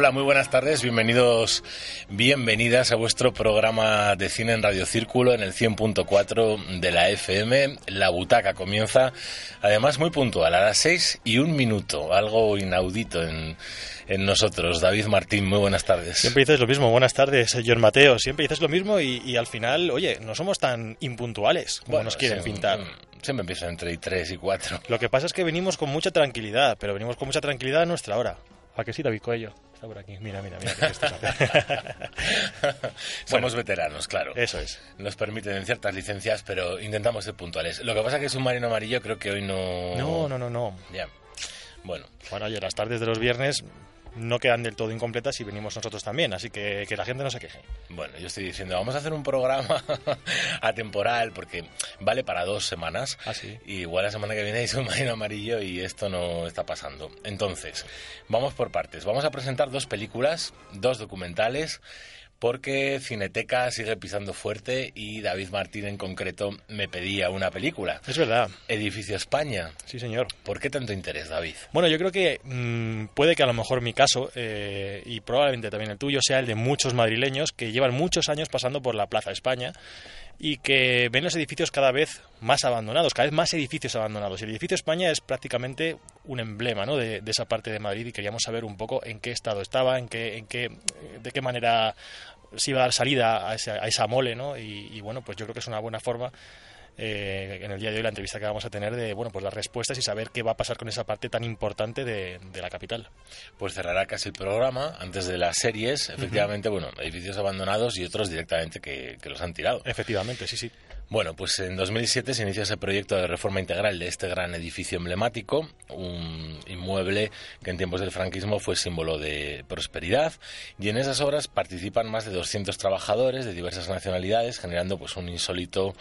Hola, muy buenas tardes, bienvenidos, bienvenidas a vuestro programa de cine en Radio Círculo en el 100.4 de la FM. La butaca comienza, además muy puntual, a las 6 y un minuto, algo inaudito en, en nosotros. David Martín, muy buenas tardes. Siempre dices lo mismo, buenas tardes, señor Mateo. Siempre dices lo mismo y, y al final, oye, no somos tan impuntuales como Bueno, nos quieren sí, pintar. mm, Siempre empiezo entre 3 y 4. Lo que pasa es que venimos con mucha tranquilidad, pero venimos con mucha tranquilidad a nuestra hora. ¿A que sí, David Coello? Está por aquí. Mira, mira, mira. Somos veteranos, claro. Eso es. Nos permiten ciertas licencias, pero intentamos ser puntuales. Lo que pasa es que es un marino amarillo, creo que hoy no... No, no, no, no. Ya. Bueno, Bueno, oye, las tardes de los viernes no quedan del todo incompletas y venimos nosotros también, así que que la gente no se queje. Bueno, yo estoy diciendo, vamos a hacer un programa atemporal porque vale para dos semanas. Ah, sí. Y igual la semana que viene hay un marino amarillo y esto no está pasando. Entonces, vamos por partes. Vamos a presentar dos películas, dos documentales, porque Cineteca sigue pisando fuerte y David Martín en concreto me pedía una película. Es verdad. Edificio España. Sí, señor. ¿Por qué tanto interés, David? Bueno, yo creo que mm, puede que a lo mejor mi caso, eh, y probablemente también el tuyo, sea el de muchos madrileños que llevan muchos años pasando por la Plaza España y que ven los edificios cada vez más abandonados, cada vez más edificios abandonados. El edificio España es prácticamente un emblema ¿no? de, esa parte de Madrid y queríamos saber un poco en qué estado estaba, en qué, en qué, de qué manera se iba a dar salida a esa, a esa mole, ¿no? Y, bueno, pues yo creo que es una buena forma eh, en el día de hoy la entrevista que vamos a tener de bueno pues las respuestas y saber qué va a pasar con esa parte tan importante de, de la capital. Pues cerrará casi el programa antes de las series. Efectivamente, bueno, edificios abandonados y otros directamente que, que los han tirado. Efectivamente, sí, sí. Bueno, pues en 2007 se inicia ese proyecto de reforma integral de este gran edificio emblemático, un inmueble que en tiempos del franquismo fue símbolo de prosperidad y en esas obras participan más de 200 trabajadores de diversas nacionalidades, generando pues un insólito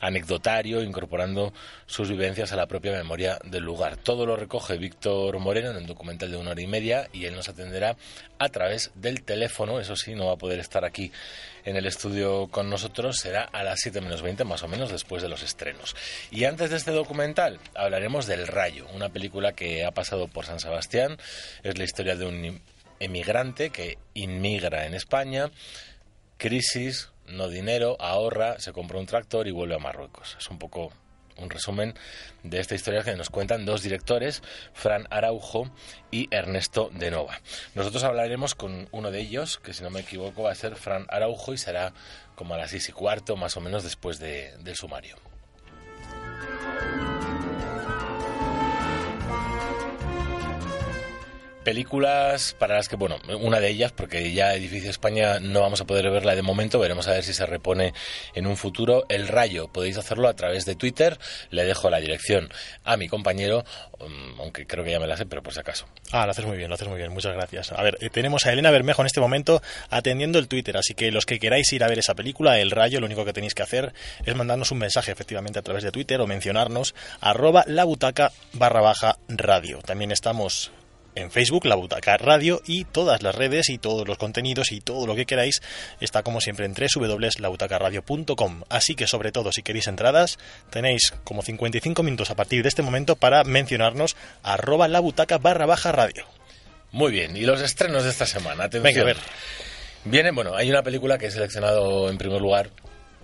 anecdotario, incorporando sus vivencias a la propia memoria del lugar. Todo lo recoge Víctor Moreno en un documental de una hora y media y él nos atenderá a través del teléfono, eso sí, no va a poder estar aquí en el estudio con nosotros, será a las 7 menos 20 más o menos después de los estrenos. Y antes de este documental hablaremos del Rayo, una película que ha pasado por San Sebastián, es la historia de un emigrante que inmigra en España, crisis, no dinero, ahorra, se compra un tractor y vuelve a Marruecos. Es un poco un resumen de esta historia que nos cuentan dos directores, Fran Araujo y Ernesto de Nova. Nosotros hablaremos con uno de ellos, que si no me equivoco va a ser Fran Araujo y será como a las seis y cuarto, más o menos después de, del sumario. Películas para las que, bueno, una de ellas, porque ya Edificio España no vamos a poder verla de momento, veremos a ver si se repone en un futuro. El Rayo, podéis hacerlo a través de Twitter, le dejo la dirección a mi compañero, um, aunque creo que ya me la sé, pero por si acaso. Ah, lo haces muy bien, lo haces muy bien, muchas gracias. A ver, eh, tenemos a Elena Bermejo en este momento atendiendo el Twitter, así que los que queráis ir a ver esa película, El Rayo, lo único que tenéis que hacer es mandarnos un mensaje efectivamente a través de Twitter o mencionarnos arroba la butaca barra baja radio. También estamos en Facebook, La Butaca Radio, y todas las redes y todos los contenidos y todo lo que queráis está como siempre en www.labutacaradio.com. Así que sobre todo si queréis entradas, tenéis como 55 minutos a partir de este momento para mencionarnos arroba la butaca barra baja radio. Muy bien, y los estrenos de esta semana, atención. Venga, a ver. Viene, bueno, hay una película que he seleccionado en primer lugar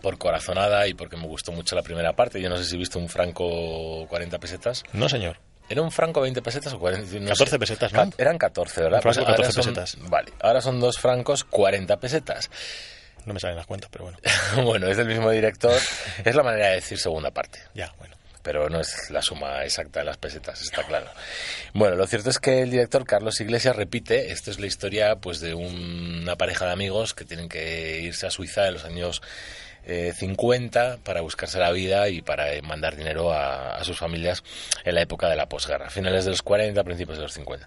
por corazonada y porque me gustó mucho la primera parte. Yo no sé si he visto un franco 40 pesetas. No, señor. ¿Era un franco 20 pesetas o 40? No 14 sé. pesetas, ¿no? Eran 14, ¿verdad? Un franco, Pues ahora 14 son- pesetas. Vale, ahora son dos francos 40 pesetas. No me salen las cuentas, pero bueno. bueno, es del mismo director. Es la manera de decir segunda parte. Ya, bueno. pero no es la suma exacta de las pesetas, está claro. Bueno, lo cierto es que el director Carlos Iglesias repite, esto es la historia pues de una pareja de amigos que tienen que irse a Suiza en los años 50 para buscarse la vida y para mandar dinero a, sus familias en la época de la posguerra, finales de los 40, principios de los 50.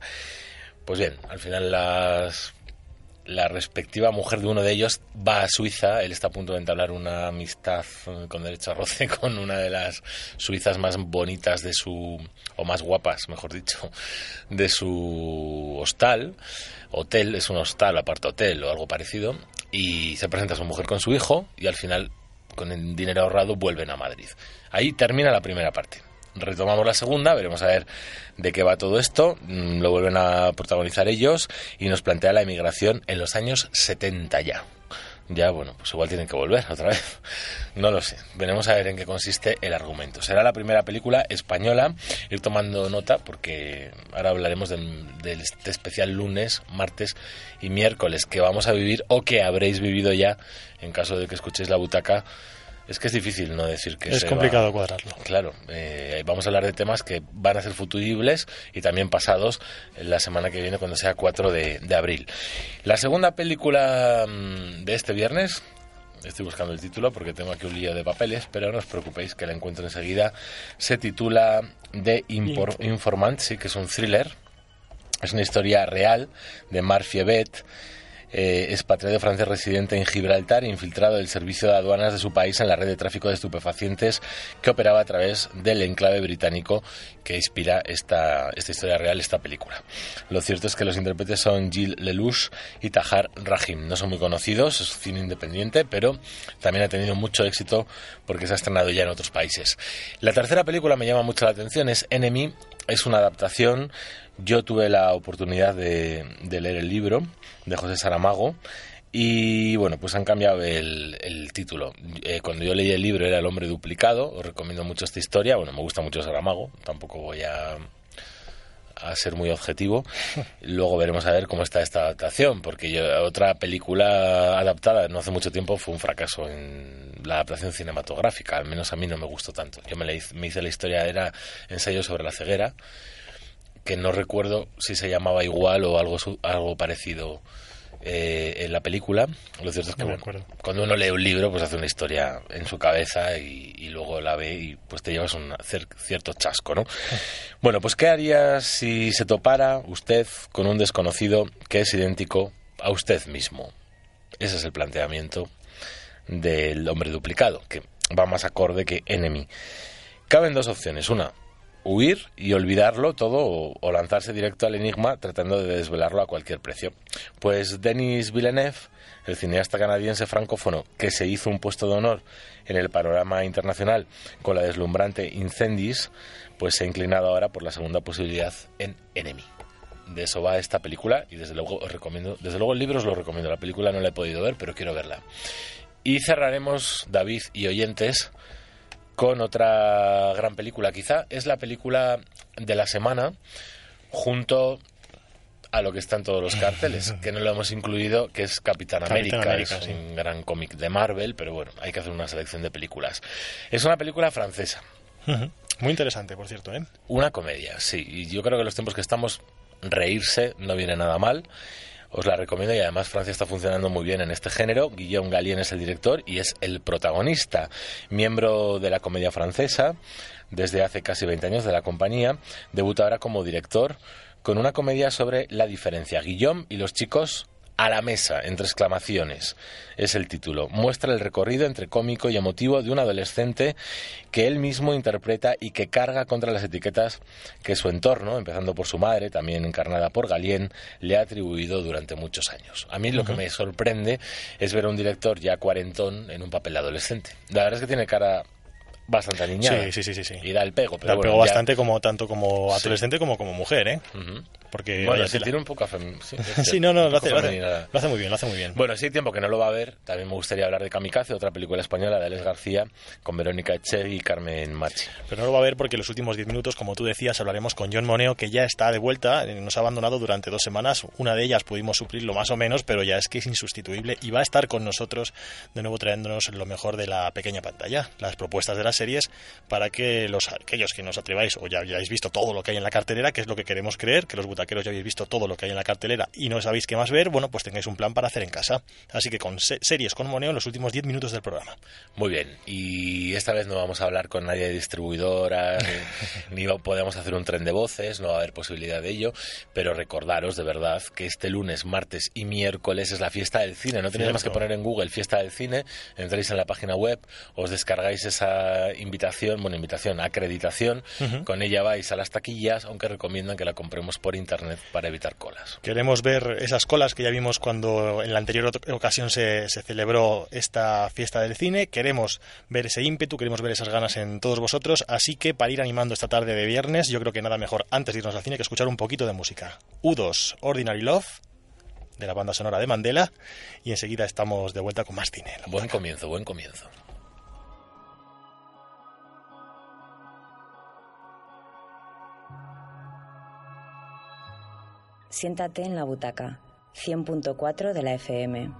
Pues bien, al final las la respectiva mujer de uno de ellos va a Suiza. Él está a punto de entablar una amistad con derecho a roce con una de las suizas más bonitas de su, o más guapas, mejor dicho, de su hostal. Hotel, es un hostal, aparte hotel o algo parecido. Y se presenta a su mujer con su hijo y al final, con el dinero ahorrado, vuelven a Madrid. Ahí termina la primera parte retomamos la segunda, veremos a ver de qué va todo esto. Mm, lo vuelven a protagonizar ellos y nos plantea la emigración en los años 70 ya. Ya, bueno, pues igual tienen que volver otra vez. No lo sé. Veremos a ver en qué consiste el argumento. Será la primera película española. Ir tomando nota porque ahora hablaremos del, este especial lunes, martes y miércoles que vamos a vivir o que habréis vivido ya en caso de que escuchéis la butaca es que es difícil no decir que es complicado cuadrarlo. Claro, eh, vamos a hablar de temas que van a ser futuribles y también pasados la semana que viene cuando sea 4 de, de abril. La segunda película mm, de este viernes Estoy buscando el título porque tengo aquí un lío de papeles, pero no os preocupéis que la encuentro enseguida. Se titula The Informant, sí, que es un thriller. Es una historia real de Marc eh, expatriado francés residente en Gibraltar, infiltrado del servicio de aduanas de su país en la red de tráfico de estupefacientes que operaba a través del enclave británico que inspira esta, esta historia real, esta película. Lo cierto es que los intérpretes son Gilles Lelouch y Tahar Rahim. No son muy conocidos, es cine independiente, pero también ha tenido mucho éxito porque se ha estrenado ya en otros países. La tercera película me llama mucho la atención, es Enemy. Es una adaptación. Yo tuve la oportunidad de leer el libro de José Saramago. Y bueno, pues han cambiado el, título. Eh, cuando yo leí el libro era El hombre duplicado. Os recomiendo mucho esta historia. Bueno, me gusta mucho Saramago. Tampoco voy a, a ser muy objetivo. Luego veremos a ver cómo está esta adaptación. Porque yo, otra película adaptada no hace mucho tiempo fue un fracaso en la adaptación cinematográfica. Al menos a mí no me gustó tanto. Yo me, me hice la historia, era ensayo sobre la ceguera que no recuerdo si se llamaba igual o algo, algo parecido eh, en la película. Lo cierto es que cuando uno lee un libro, pues hace una historia en su cabeza y, luego la ve y pues te llevas un cierto chasco, ¿no? bueno, pues ¿qué haría si se topara usted con un desconocido que es idéntico a usted mismo? Ese es el planteamiento del hombre duplicado, que va más acorde que enemy. Caben dos opciones. Una, huir y olvidarlo todo o, lanzarse directo al enigma tratando de desvelarlo a cualquier precio. Pues Denis Villeneuve, el cineasta canadiense francófono que se hizo un puesto de honor en el panorama internacional con la deslumbrante Incendies, pues se ha inclinado ahora por la segunda posibilidad en Enemy. De eso va esta película y desde luego os recomiendo, desde luego el libro os lo recomiendo, la película no la he podido ver, pero quiero verla. Y cerraremos, David y oyentes, con otra gran película. Quizá es la película de la semana junto a lo que está en todos los carteles, que no lo hemos incluido, que es Capitán América, es un gran cómic de Marvel, pero bueno, hay que hacer una selección de películas. Es una película francesa. Muy interesante, por cierto, ¿eh? Una comedia, sí, y yo creo que los tiempos que estamos, reírse no viene nada mal os la recomiendo y además Francia está funcionando muy bien en este género. Guillaume Galien es el director y es el protagonista, miembro de la comedia francesa desde hace casi 20 años de la compañía. Debuta ahora como director con una comedia sobre la diferencia. Guillaume y los chicos a la mesa, entre exclamaciones, es el título. Muestra el recorrido entre cómico y emotivo de un adolescente que él mismo interpreta y que carga contra las etiquetas que su entorno, empezando por su madre, también encarnada por Galien, le ha atribuido durante muchos años. A mí lo que me sorprende es ver a un director ya cuarentón en un papel de adolescente. La verdad es que tiene cara bastante aniñada. Sí, sí, sí, sí, Y da el pego. Pero da el pego bastante como tanto como adolescente como como mujer, ¿eh? Porque, bueno, tela. tiene un poco... fem- Sí, Sí, no, no, lo hace, lo, hace, lo hace muy bien, lo hace muy bien. Bueno, sí hay tiempo que no lo va a ver. También me gustaría hablar de Kamikaze, otra película española de Alex García, con Verónica Echegui y Carmen Machi. Pero no lo va a ver porque en los últimos 10 minutos, como tú decías, hablaremos con John Moneo, que ya está de vuelta, eh, nos ha abandonado durante dos semanas. Una de ellas pudimos suplirlo más o menos, pero ya es que es insustituible y va a estar con nosotros de nuevo trayéndonos lo mejor de la pequeña pantalla, las propuestas de las series, para que los aquellos que nos atreváis o ya hayáis visto todo lo que hay en la cartelera, que es lo que queremos creer, que los butaqueros ya habéis visto todo lo que hay en la cartelera y no sabéis qué más ver, bueno, pues tengáis un plan para hacer en casa. Así que con se- series con Moneo en los últimos 10 minutos del programa. Muy bien, y esta vez no vamos a hablar con nadie de distribuidora, ni, ni podemos hacer un tren de voces, no va a haber posibilidad de ello, pero recordaros de verdad que este lunes, martes y miércoles es la fiesta del cine. No tenéis más que poner en Google fiesta del cine, entráis en la página web, os descargáis esa invitación, bueno, invitación, acreditación, con ella vais a las taquillas, aunque recomiendan que la compremos por internet para evitar colas. Queremos ver esas colas que ya vimos cuando en la anterior ocasión se, se celebró esta fiesta del cine. Queremos ver ese ímpetu, queremos ver esas ganas en todos vosotros. Así que para ir animando esta tarde de viernes, yo creo que nada mejor antes de irnos al cine que escuchar un poquito de música. U2, Ordinary Love, de la banda sonora de Mandela. Y enseguida estamos de vuelta con más cine. Buen comienzo, buen comienzo. Siéntate en la butaca. 100.4 de la FM.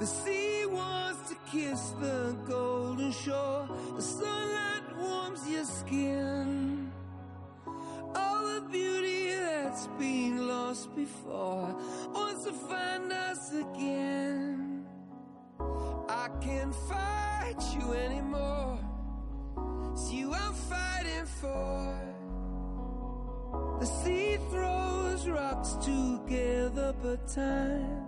The sea wants to kiss the golden shore. The sunlight warms your skin. All the beauty that's been lost before wants to find us again. I can't fight you anymore. It's you I'm fighting for. The sea throws rocks together, but time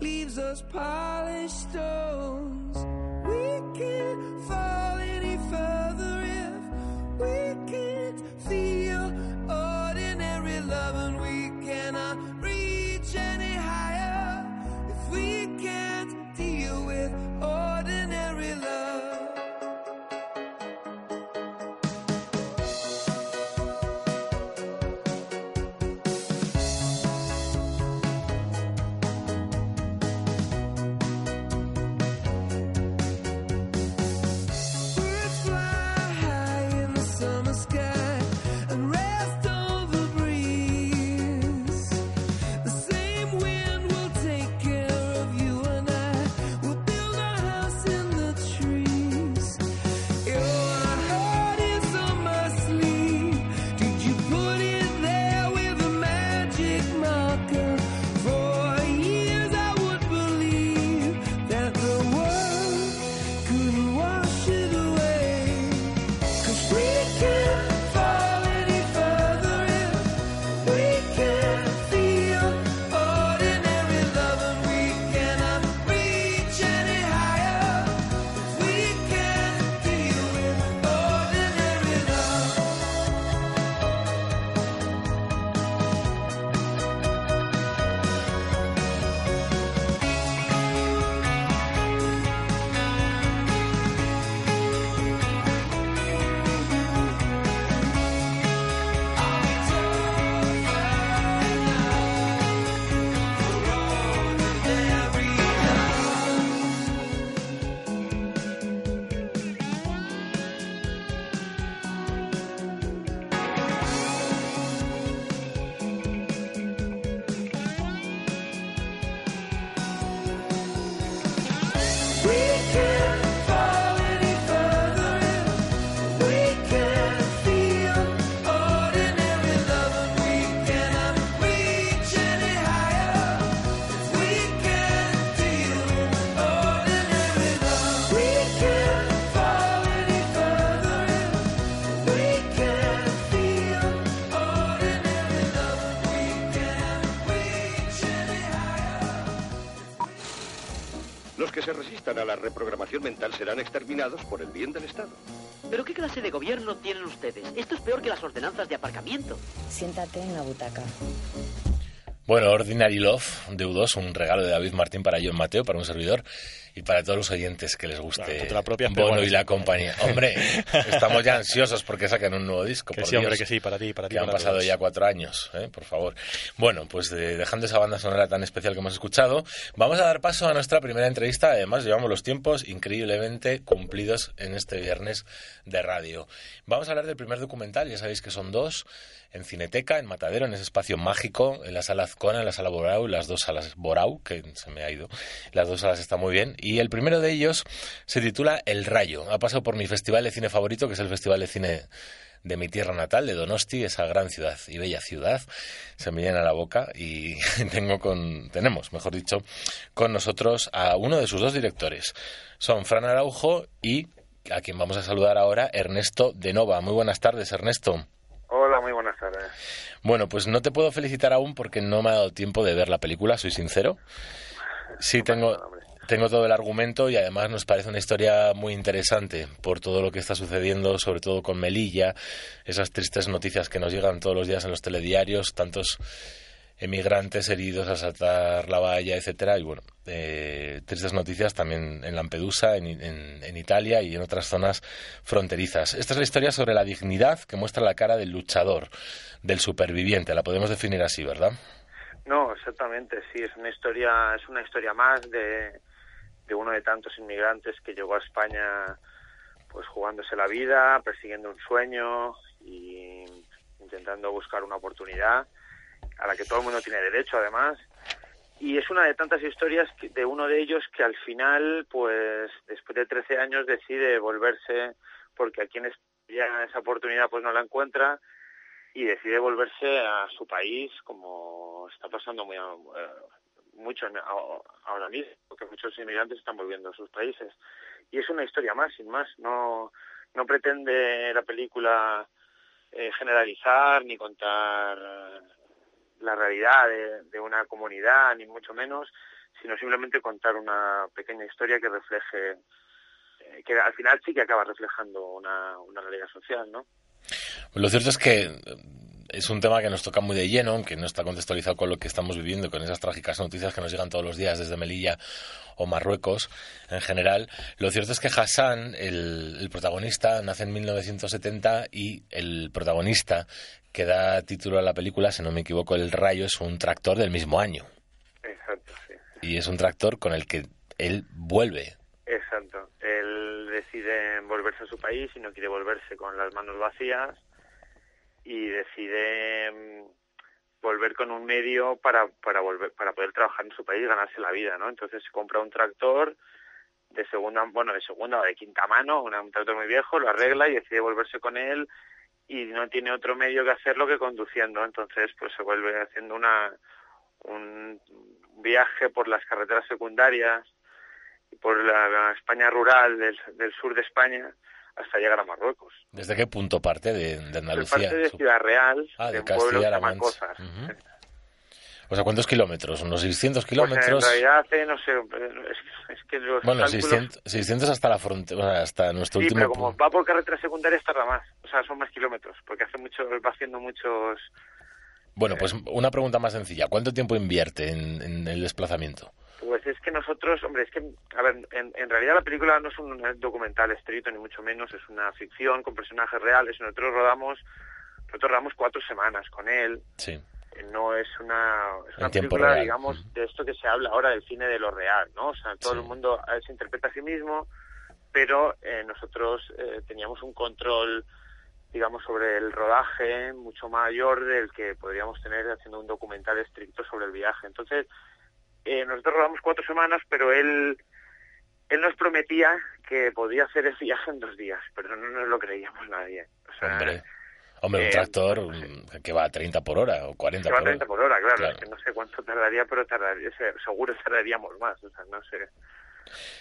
leaves us polished stones. We can't fall any further if we que se resistan a la reprogramación mental serán exterminados por el bien del Estado. ¿Pero qué clase de gobierno tienen ustedes? Esto es peor que las ordenanzas de aparcamiento. Siéntate en la butaca. Bueno, Ordinary Love de U2, un regalo de David Martín para John Mateo, para un servidor. Y para todos los oyentes que les guste Claro, la Bono y la compañía. Hombre, estamos ya ansiosos porque saquen un nuevo disco. Que por sí, hombre, que sí, para ti, para ti. Que han para pasado todos. ya cuatro años, ¿eh? por favor. Bueno, pues dejando esa banda sonora tan especial que hemos escuchado, vamos a dar paso a nuestra primera entrevista. Además, llevamos los tiempos increíblemente cumplidos en este viernes de radio. Vamos a hablar del primer documental, ya sabéis que son dos, en Cineteca, en Matadero, en ese espacio mágico, en la sala Azcona, en la sala Borau, las dos salas Borau, que se me ha ido, las dos salas están muy bien. Y el primero de ellos se titula El Rayo. Ha pasado por mi festival de cine favorito, que es el Festival de Cine de mi tierra natal, de Donosti, esa gran ciudad y bella ciudad. Se me llena la boca y tengo con, tenemos, mejor dicho, con nosotros a uno de sus dos directores. Son Fran Araujo y a quien vamos a saludar ahora, Ernesto de Nova. Muy buenas tardes, Ernesto. Hola, muy buenas tardes. Bueno, pues no te puedo felicitar aún porque no me ha dado tiempo de ver la película, soy sincero. Sí, tengo, tengo todo el argumento y además nos parece una historia muy interesante por todo lo que está sucediendo, sobre todo con Melilla, esas tristes noticias que nos llegan todos los días en los telediarios, tantos emigrantes heridos al saltar la valla, etcétera, y bueno, eh, tristes noticias también en Lampedusa, en Italia y en otras zonas fronterizas. Esta es la historia sobre la dignidad que muestra la cara del luchador, del superviviente, la podemos definir así, ¿verdad? No, exactamente, sí, es una historia, es una historia más de, de uno de tantos inmigrantes que llegó a España pues jugándose la vida, persiguiendo un sueño y intentando buscar una oportunidad a la que todo el mundo tiene derecho además. Y es una de tantas historias de uno de ellos que al final, pues después de 13 años decide volverse porque aquí en España esa oportunidad pues no la encuentra y decide volverse a su país como está pasando muy a- eh, mucho a- ahora mismo porque muchos inmigrantes están volviendo a sus países y es una historia más sin más no no pretende la película eh, generalizar ni contar la realidad de, de una comunidad ni mucho menos sino simplemente contar una pequeña historia que refleje eh, que al final sí que acaba reflejando una, realidad social no Lo cierto es que eh, es un tema que nos toca muy de lleno, aunque no está contextualizado con lo que estamos viviendo, con esas trágicas noticias que nos llegan todos los días desde Melilla o Marruecos en general. Lo cierto es que Hassan, el protagonista, nace en 1970 y el protagonista que da título a la película, si no me equivoco, El Rayo, es un tractor del mismo año. exacto sí Y es un tractor con el que él vuelve. Exacto. Él decide volverse a su país y no quiere volverse con las manos vacías y decide mm, volver con un medio para, para volver para poder trabajar en su país y ganarse la vida, ¿no? Entonces se compra un tractor de segunda, bueno, de segunda o de quinta mano, un tractor muy viejo, lo arregla y decide volverse con él y no tiene otro medio que hacerlo que conduciendo, entonces pues se vuelve haciendo una un viaje por las carreteras secundarias y por la, la España rural del, del sur de España hasta llegar a Marruecos. ¿Desde qué punto parte de, de Andalucía? parte de Ciudad Real, Ah, de de un pueblo que se llama. O sea, ¿cuántos kilómetros? ¿Unos 600 Pues kilómetros? en realidad hace, no sé, es, es que los Bueno, cálculos... 600, 600 hasta la frontera, hasta nuestro Sí, último pero como va por carreteras secundarias tarda más, o sea, son más kilómetros, porque hace mucho, va haciendo muchos... Bueno, pues una pregunta más sencilla. ¿Cuánto tiempo invierte en, en el desplazamiento? Pues es que nosotros, hombre, es que, a ver, en, en realidad la película no es un documental estricto, ni mucho menos, es una ficción con personajes reales. Nosotros rodamos, nosotros rodamos cuatro semanas con él. Sí. No es una, es una película, real. digamos, de esto que se habla ahora del cine de lo real, ¿no? O sea, todo Sí. el mundo eh, se interpreta a sí mismo, pero eh, nosotros eh, teníamos un control digamos, sobre el rodaje mucho mayor del que podríamos tener haciendo un documental estricto sobre el viaje. Entonces, eh, nosotros rodamos cuatro semanas, pero él, él nos prometía que podía hacer el viaje en dos días, pero no nos lo creíamos nadie. O sea, Hombre, hombre un eh, tractor mm, que va a 30 por hora o 40 se va a por hora. 30 por hora, claro, Claro. Es que no sé cuánto tardaría, pero tardaría, se- seguro tardaríamos más, o sea, no sé.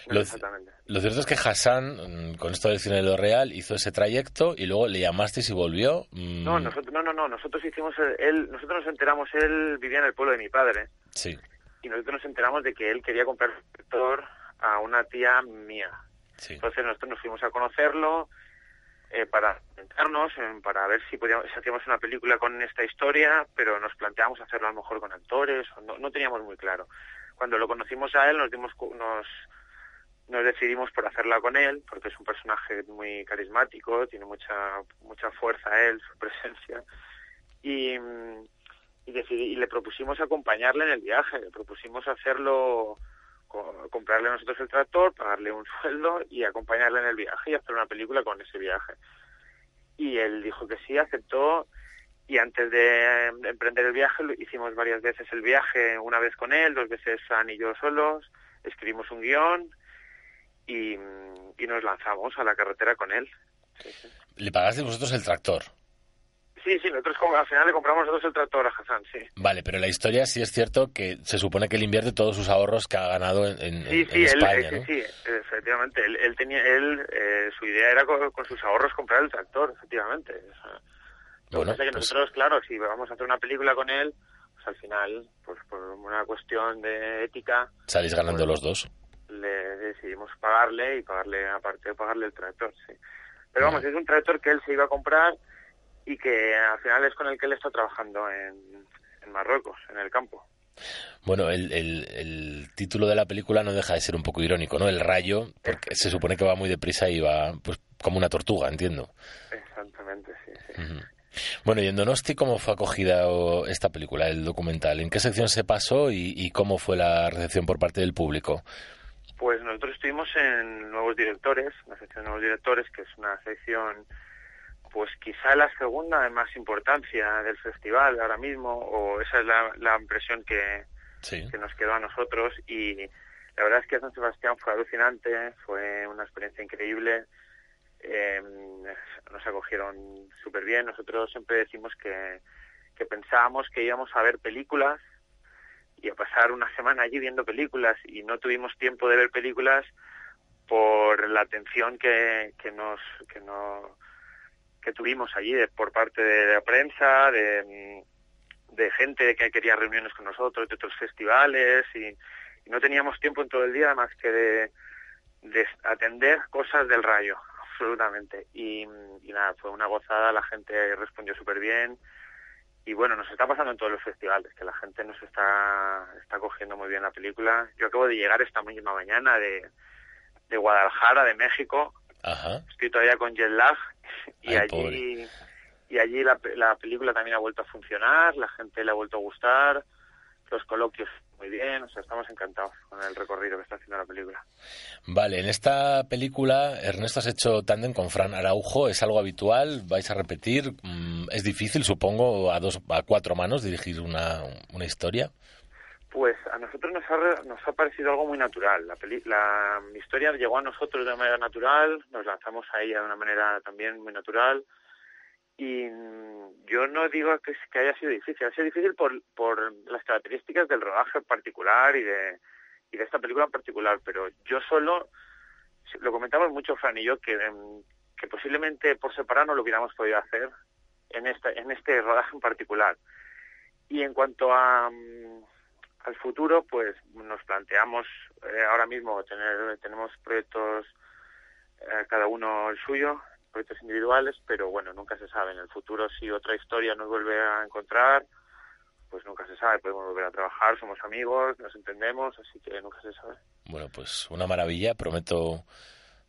No Lo- sé exactamente. Lo cierto es que Hassan, mm, con esto del cine de lo real, hizo ese trayecto y luego le llamasteis y volvió. mm, No, nosotros, no, no, no, nosotros hicimos, el- él, nosotros nos enteramos, él vivía en el pueblo de mi padre, Sí, y nosotros nos enteramos de que él quería comprar un tractor a una tía mía. sí. Entonces nosotros nos fuimos a conocerlo eh, para sentarnos, para ver si podíamos, si hacíamos una película con esta historia, pero nos planteamos hacerlo a lo mejor con actores, o no, no teníamos muy claro. Cuando lo conocimos a él nos dimos nos nos decidimos por hacerla con él, porque es un personaje muy carismático, tiene mucha mucha fuerza él, su presencia, y, y, decidí- y le propusimos acompañarle en el viaje, le propusimos hacerlo, co- comprarle nosotros el tractor, pagarle un sueldo y acompañarle en el viaje y hacer una película con ese viaje. Y él dijo que sí, aceptó, y antes de eh, emprender el viaje hicimos varias veces el viaje, una vez con él, dos veces San y yo solos, escribimos un guion y, nos lanzamos a la carretera con él. Le pagasteis vosotros el tractor. Sí, sí, nosotros como- al final le compramos nosotros el tractor a Hassan, sí. Vale, pero la historia sí es cierto que se supone que él invierte todos sus ahorros que ha ganado en, en- Sí, sí, España, eh, ¿no? sí, sí, efectivamente. Él, él tenía, él, eh, su idea era con, con sus ahorros comprar el tractor, efectivamente. O sea, Bueno, que pues- nosotros, claro, si vamos a hacer una película con él, pues al final, pues por una cuestión de ética, Salís ganando Bueno. los dos. le decidimos pagarle y pagarle, aparte de pagarle el tractor, sí. Pero vamos, es un tractor que él se iba a comprar y que al final es con el que él está trabajando en, en Marruecos, en el campo. Bueno, el, el- el título de la película no deja de ser un poco irónico, ¿no? El rayo, porque se supone que va muy deprisa y va pues como una tortuga, entiendo. Exactamente, sí, sí. Bueno, y en Donosti, ¿cómo fue acogida esta película, el documental? ¿En qué sección se pasó y, y cómo fue la recepción por parte del público? Pues nosotros estuvimos en Nuevos Directores, la sección de Nuevos Directores, que es una sección, pues quizá la segunda de más importancia del festival ahora mismo, o esa es la, la impresión que, Sí. que nos quedó a nosotros. Y la verdad es que San Sebastián fue alucinante, fue una experiencia increíble. eh, nos acogieron súper bien. Nosotros siempre decimos que, que pensábamos que íbamos a ver películas y a pasar una semana allí viendo películas y no tuvimos tiempo de ver películas por la atención que, que nos que no que tuvimos allí de- por parte de la prensa de, mm, de gente que quería reuniones con nosotros de otros festivales y, no teníamos tiempo en todo el día más que de, de atender cosas del rayo absolutamente y, y nada fue una gozada la gente respondió súper bien y bueno, nos está pasando en todos los festivales, que la gente nos está, está cogiendo muy bien la película. Yo acabo de llegar esta misma mañana de, de Guadalajara, de México. Ajá. Estoy todavía con jet lag y Ay, allí, y allí la, la película también ha vuelto a funcionar, la gente le ha vuelto a gustar, los coloquios muy bien, o sea, estamos encantados con el recorrido que está haciendo la película. Vale, en esta película, Ernesto, has hecho tándem con Fran Araujo. ¿Es algo habitual? ¿Vais a repetir? Mm, ¿Es difícil, supongo, a dos, a cuatro manos dirigir una, una historia? Pues a nosotros nos ha, nos ha parecido algo muy natural. La, historia llegó a nosotros de manera natural, nos lanzamos a ella de una manera también muy natural. Y yo no digo que, haya sido difícil, ha sido difícil por, las características del rodaje en particular y de, y de esta película en particular, pero yo solo, lo comentamos mucho Fran y yo, que, em, que posiblemente por separado no lo hubiéramos podido hacer en, esta, en este rodaje en particular. Y en cuanto a, mm, al futuro, pues nos planteamos eh, ahora mismo tener tenemos proyectos eh, cada uno el suyo, proyectos individuales, pero bueno, nunca se sabe. En el futuro, si otra historia nos vuelve a encontrar, pues nunca se sabe. Podemos volver a trabajar, somos amigos, nos entendemos, así que nunca se sabe. Bueno, pues una maravilla. Prometo,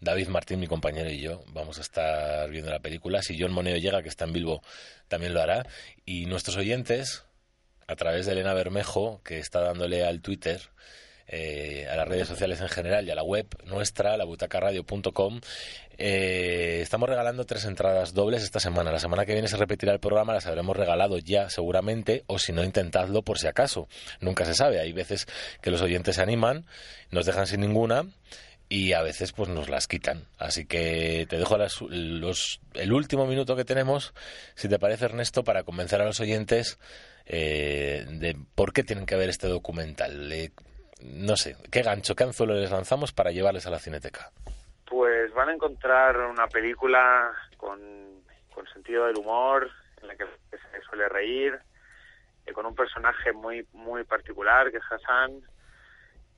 David Martín, mi compañero y yo, vamos a estar viendo la película. Si John Moneo llega, que está en Bilbo, también lo hará. Y nuestros oyentes, a través de Elena Bermejo, que está dándole al Twitter, eh, a las redes sociales en general y a la web nuestra, labutacaradio.com. Eh, estamos regalando tres entradas dobles esta semana. La semana que viene se repetirá el programa, las habremos regalado ya seguramente, o si no, intentadlo por si acaso. Nunca se sabe. Hay veces que los oyentes se animan, nos dejan sin ninguna y a veces pues nos las quitan. Así que te dejo las- el último minuto que tenemos, si te parece Ernesto, para convencer a los oyentes eh, de por qué tienen que ver este documental. No sé, ¿qué gancho, qué anzuelo les lanzamos para llevarles a la cineteca? Pues van a encontrar una película con, con sentido del humor, en la que se suele reír, eh, con un personaje muy muy particular que es Hassan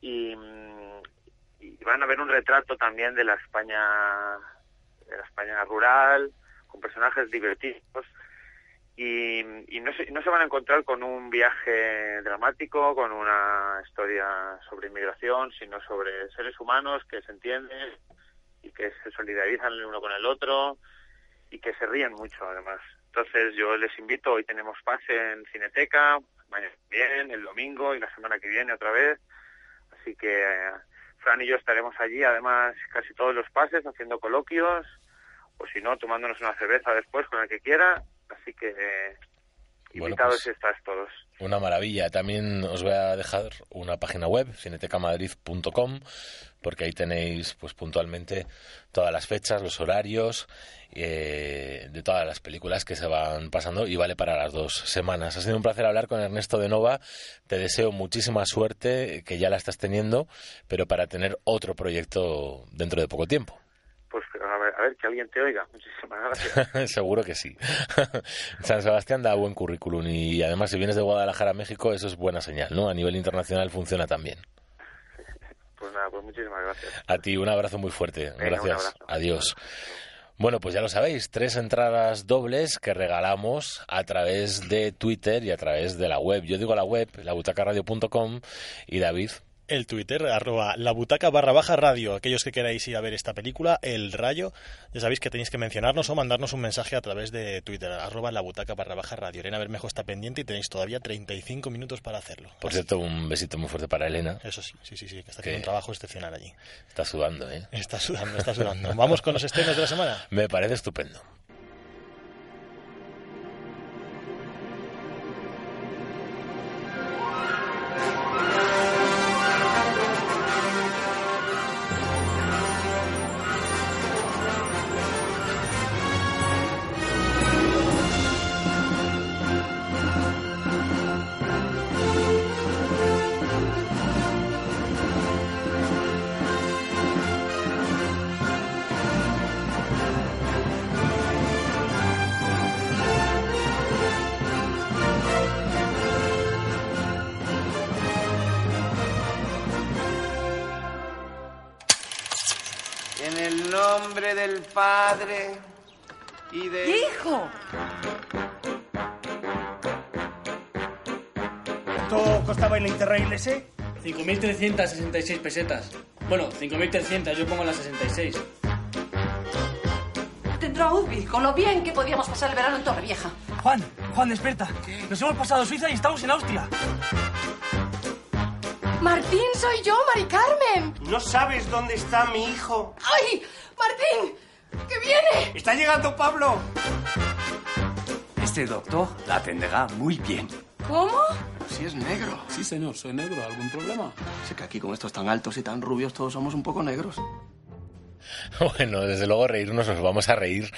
y, mm, y van a ver un retrato también de la España de la España rural con personajes divertidos y, y no, se, no se van a encontrar con un viaje dramático, con una historia sobre inmigración, sino sobre seres humanos que se entienden y que se solidarizan el uno con el otro y que se ríen mucho además. Entonces yo les invito, hoy tenemos pase en Cineteca, mañana bien, el domingo y la semana que viene otra vez. Así que eh, Fran y yo estaremos allí, además casi todos los pases, haciendo coloquios, o si no, tomándonos una cerveza después con el que quiera. Así que eh, Bueno, invitados pues- estás todos. Una maravilla. También os voy a dejar una página web, cinetecamadrid.com, porque ahí tenéis pues puntualmente todas las fechas, los horarios eh, de todas las películas que se van pasando y vale para las dos semanas. Ha sido un placer hablar con Ernesto de Nova. Te deseo muchísima suerte, que ya la estás teniendo, pero para tener otro proyecto dentro de poco tiempo. A ver, que alguien te oiga. Muchísimas gracias. Seguro que sí. San Sebastián da buen currículum y además si vienes de Guadalajara a México eso es buena señal, ¿no? A nivel internacional funciona también. Pues nada, pues muchísimas gracias. A ti un abrazo muy fuerte. Venga, Gracias. Adiós. Bueno, pues ya lo sabéis, tres entradas dobles que regalamos a través de Twitter y a través de la web. Yo digo la web, labutacaradio.com y David. El Twitter, arroba la butaca barra baja radio. Aquellos que queráis ir a ver esta película, El Rayo, ya sabéis que tenéis que mencionarnos o mandarnos un mensaje a través de Twitter, arroba la butaca barra baja radio. Elena Bermejo está pendiente y tenéis todavía 35 minutos para hacerlo. Por Así- cierto, un besito muy fuerte para Elena. Eso sí, sí, sí, sí, que está haciendo un trabajo excepcional allí. Está sudando, ¿eh? Está sudando, está sudando. Vamos con los estrenos de la semana. Me parece estupendo. Padre y de... ¡Hijo! ¿Cuánto costaba el Interrail ese? 5.366 pesetas. Bueno, 5.300, yo pongo las 66. Tendrá Udby, con lo bien que podíamos pasar el verano en Torrevieja. Juan, Juan, despierta. Nos hemos pasado Suiza y estamos en Austria. Martín, soy yo, Mari Carmen. ¿No sabes dónde está mi hijo? ¡Ay! ¡Martín! ¡Que viene! ¡Está llegando Pablo! Este doctor la atenderá muy bien. ¿Cómo? Si es negro. Sí, señor, soy negro. ¿Algún problema? Sé que aquí con estos tan altos y tan rubios todos somos un poco negros. Bueno, desde luego reírnos nos vamos a reír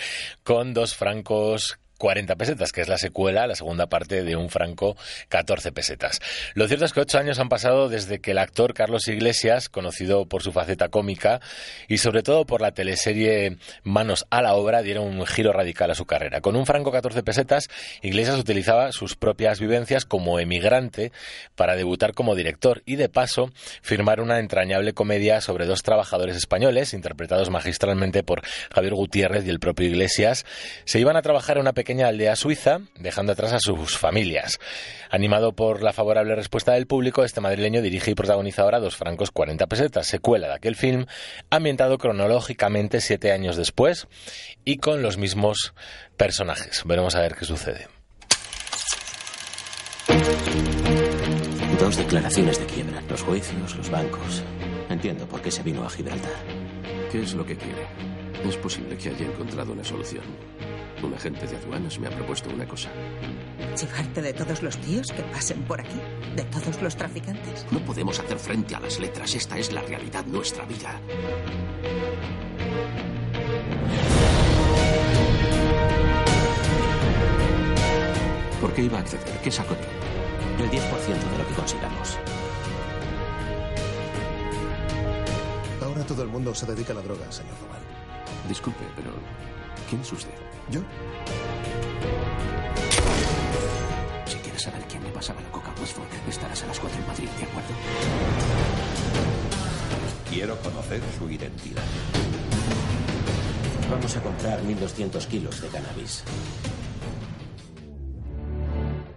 con dos francos 40 pesetas, que es la secuela, la segunda parte de un franco 14 pesetas. Lo cierto es que ocho años han pasado desde que el actor Carlos Iglesias, conocido por su faceta cómica y sobre todo por la teleserie Manos a la obra, diera un giro radical a su carrera. Con un franco 14 pesetas, Iglesias utilizaba sus propias vivencias como emigrante para debutar como director y de paso firmar una entrañable comedia sobre dos trabajadores españoles, interpretados magistralmente por Javier Gutiérrez y el propio Iglesias, se iban a trabajar en una pequeña aldea suiza, dejando atrás a sus familias. Animado por la favorable respuesta del público, este madrileño dirige y protagoniza ahora Dos francos 40 pesetas, secuela de aquel film, ambientado cronológicamente siete años después y con los mismos personajes. Veremos a ver qué sucede. Dos declaraciones de quiebra, los juicios, los bancos. Entiendo por qué se vino a Gibraltar. ¿Qué es lo que quiere? Es posible que haya encontrado una solución. Un agente de aduanas me ha propuesto una cosa. ¿Llevarte de todos los tíos que pasen por aquí? ¿De todos los traficantes? No podemos hacer frente a las letras. Esta es la realidad, nuestra vida. ¿Por qué iba a acceder? ¿Qué saco yo? El 10% de lo que consigamos. Ahora todo el mundo se dedica a la droga, señor Roman. Disculpe, pero ¿quién es usted? ¿Yo? Si quieres saber quién me pasaba la coca a Westford, estarás a las 4 en Madrid, ¿de acuerdo? Quiero conocer su identidad. Vamos a comprar 1.200 kilos de cannabis.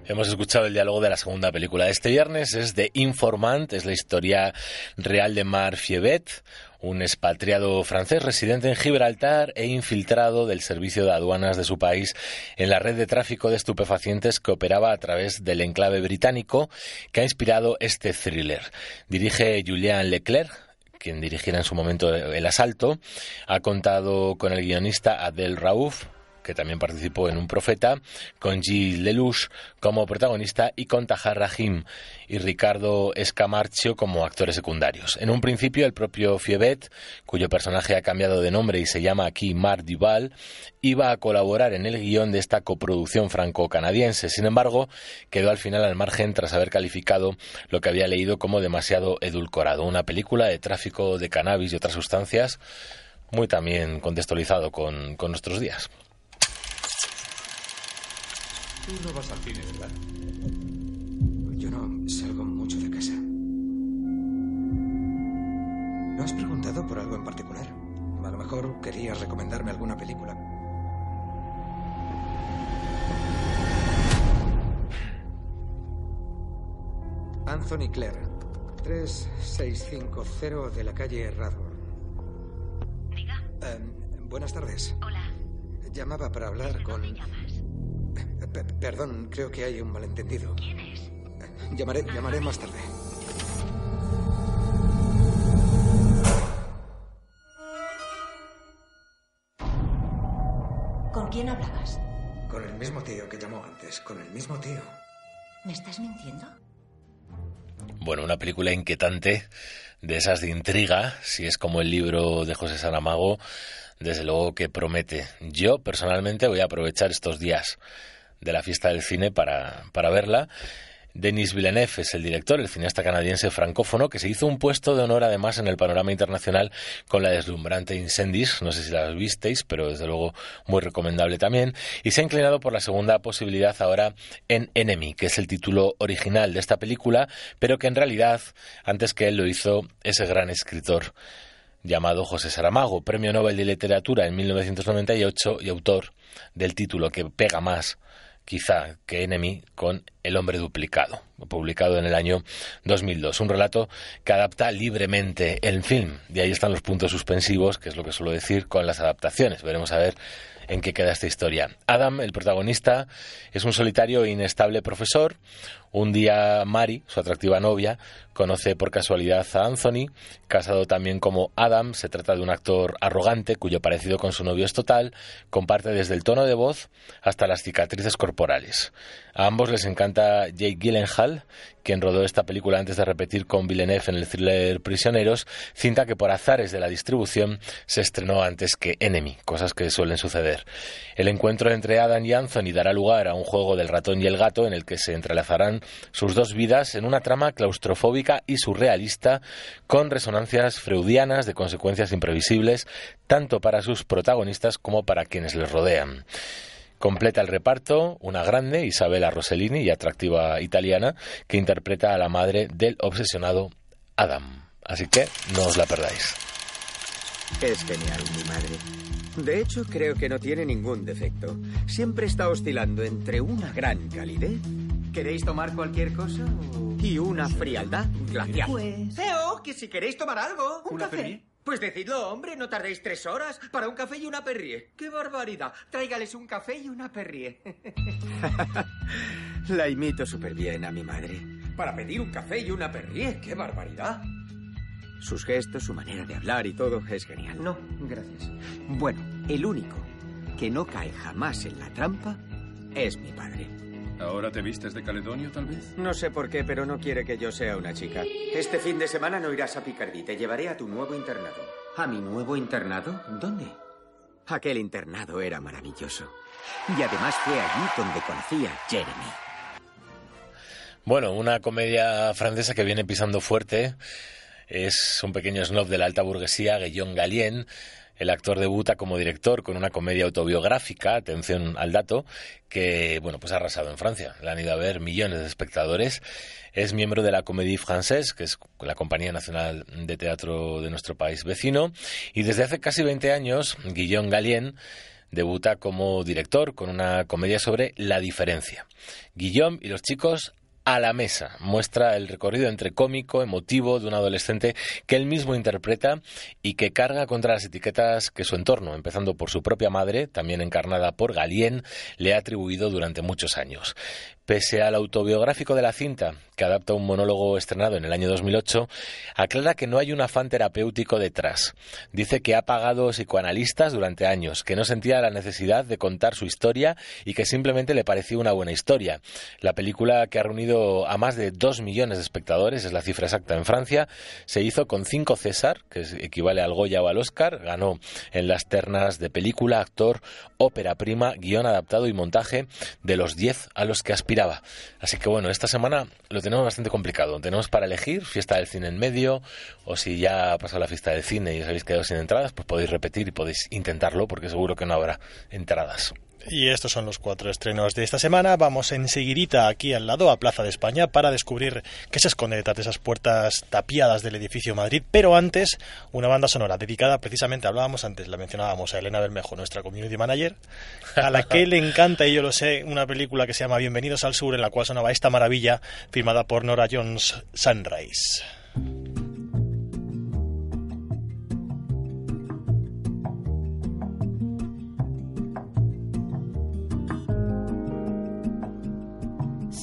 Hemos escuchado el diálogo de la segunda película de este viernes, es de Informant, es la historia real de Marc Fievet, un expatriado francés residente en Gibraltar e infiltrado del servicio de aduanas de su país en la red de tráfico de estupefacientes que operaba a través del enclave británico que ha inspirado este thriller. Dirige Julien Leclerc, quien dirigiera en su momento el asalto, ha contado con el guionista Adel Raouf, que también participó en Un Profeta, con Gilles Lelouch como protagonista y con Tahar Rahim y Ricardo Escamarcio como actores secundarios. En un principio, el propio Fievet, cuyo personaje ha cambiado de nombre y se llama aquí Marc Duval, iba a colaborar en el guion de esta coproducción franco-canadiense. Sin embargo, quedó al final al margen tras haber calificado lo que había leído como demasiado edulcorado. Una película de tráfico de cannabis y otras sustancias muy también contextualizado con, con nuestros días. Tú no vas al cine, ¿verdad? Yo no salgo mucho de casa. ¿No has preguntado por algo en particular? A lo mejor querías recomendarme alguna película. Anthony Clare, 3650 de la calle Radburn. Diga. buenas tardes. Hola. Llamaba para hablar con... ¿Dónde llamas? P- perdón, creo que hay un malentendido. ¿Quién es? Llamaré, llamaré más tarde. ¿Con quién hablabas? Con el mismo tío que llamó antes, con el mismo tío. ¿Me estás mintiendo? Bueno, una película inquietante, de esas de intriga, si es como el libro de José Saramago, desde luego que promete. Yo personalmente voy a aprovechar estos días de la fiesta del cine para, para verla. Denis Villeneuve es el director, el cineasta canadiense francófono, que se hizo un puesto de honor además en el panorama internacional con la deslumbrante Incendies, no sé si la visteis, pero desde luego muy recomendable también, y se ha inclinado por la segunda posibilidad ahora en Enemy, que es el título original de esta película, pero que en realidad antes que él lo hizo ese gran escritor llamado José Saramago, Premio Nobel de Literatura en 1998 y autor del título que pega más quizá que Enemy con El hombre duplicado, publicado en el año 2002. Un relato que adapta libremente el film. Y ahí están los puntos suspensivos, que es lo que suelo decir con las adaptaciones. Veremos a ver en qué queda esta historia. Adam, el protagonista, es un solitario e inestable profesor. Un día Mari, su atractiva novia, conoce por casualidad a Anthony, casado también como Adam. Se trata de un actor arrogante cuyo parecido con su novio es total. Comparte desde el tono de voz hasta las cicatrices corporales. A ambos les encanta Jake Gyllenhaal, quien rodó esta película antes de repetir con Villeneuve en el thriller Prisioneros, cinta que por azares de la distribución se estrenó antes que Enemy, cosas que suelen suceder. El encuentro entre Adam y Anthony dará lugar a un juego del ratón y el gato en el que se entrelazarán sus dos vidas en una trama claustrofóbica y surrealista con resonancias freudianas de consecuencias imprevisibles tanto para sus protagonistas como para quienes les rodean. Completa el reparto una grande Isabella Rossellini y atractiva italiana que interpreta a la madre del obsesionado Adam. Así que no os la perdáis. Es genial, mi madre. De hecho, creo que no tiene ningún defecto. Siempre está oscilando entre una gran calidez. ¿Queréis tomar cualquier cosa? o- Y una frialdad glacial. Pues- ¡Eo! Que si queréis tomar algo. ¿Un café? Perrier? Pues decidlo, hombre, no tardéis tres horas para un café y una perrier. ¡Qué barbaridad! Tráigales un café y una perrier. La imito súper bien a mi madre. Para pedir un café y una perrier. ¡Qué barbaridad! Sus gestos, su manera de hablar y todo es genial. No, gracias. Bueno, el único que no cae jamás en la trampa es mi padre. ¿Ahora te vistes de Caledonio, tal vez? No sé por qué, pero no quiere que yo sea una chica. Este fin de semana no irás a Picardí. Te llevaré a tu nuevo internado. ¿A mi nuevo internado? ¿Dónde? Aquel internado era maravilloso. Y además fue allí donde conocí a Jeremy. Bueno, una comedia francesa que viene pisando fuerte es un pequeño snob de la alta burguesía, Guillaume Galien. El actor debuta como director con una comedia autobiográfica, atención al dato, que bueno, pues ha arrasado en Francia. La han ido a ver millones de espectadores. Es miembro de la Comédie Française, que es la compañía nacional de teatro de nuestro país vecino, y desde hace casi 20 años Guillaume Galien debuta como director con una comedia sobre la diferencia. Guillaume y los chicos a la mesa. Muestra el recorrido entre cómico, emotivo de un adolescente que él mismo interpreta y que carga contra las etiquetas que su entorno, empezando por su propia madre, también encarnada por Galien, le ha atribuido durante muchos años. Pese al autobiográfico de la cinta, que adapta un monólogo estrenado en el año 2008, aclara que no hay un afán terapéutico detrás. Dice que ha pagado psicoanalistas durante años, que no sentía la necesidad de contar su historia y que simplemente le parecía una buena historia. La película, que ha reunido a más de dos millones de espectadores, es la cifra exacta en Francia, se hizo con cinco César, que equivale al Goya o al Oscar, ganó en las ternas de película, actor, ópera prima, guion adaptado y montaje de los diez a los que Así que bueno, esta semana lo tenemos bastante complicado. Tenemos para elegir fiesta del cine en medio, o si ya ha pasado la fiesta del cine y os habéis quedado sin entradas, pues podéis repetir y podéis intentarlo, porque seguro que no habrá entradas. Y estos son los cuatro estrenos de esta semana. Vamos enseguidita aquí al lado, a Plaza de España, para descubrir qué se esconde detrás de esas puertas tapiadas del edificio Madrid. Pero antes, una banda sonora dedicada precisamente, hablábamos antes, la mencionábamos a Elena Bermejo, nuestra community manager, a la que le encanta, y yo lo sé, una película que se llama Bienvenidos al Sur, en la cual sonaba esta maravilla, firmada por Nora Jones Sunrise.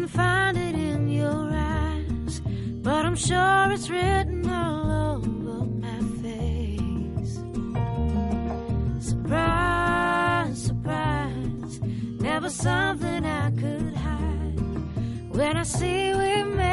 Couldn't find it in your eyes, but I'm sure it's written all over my face. Surprise, surprise, never something I could hide. When I see we made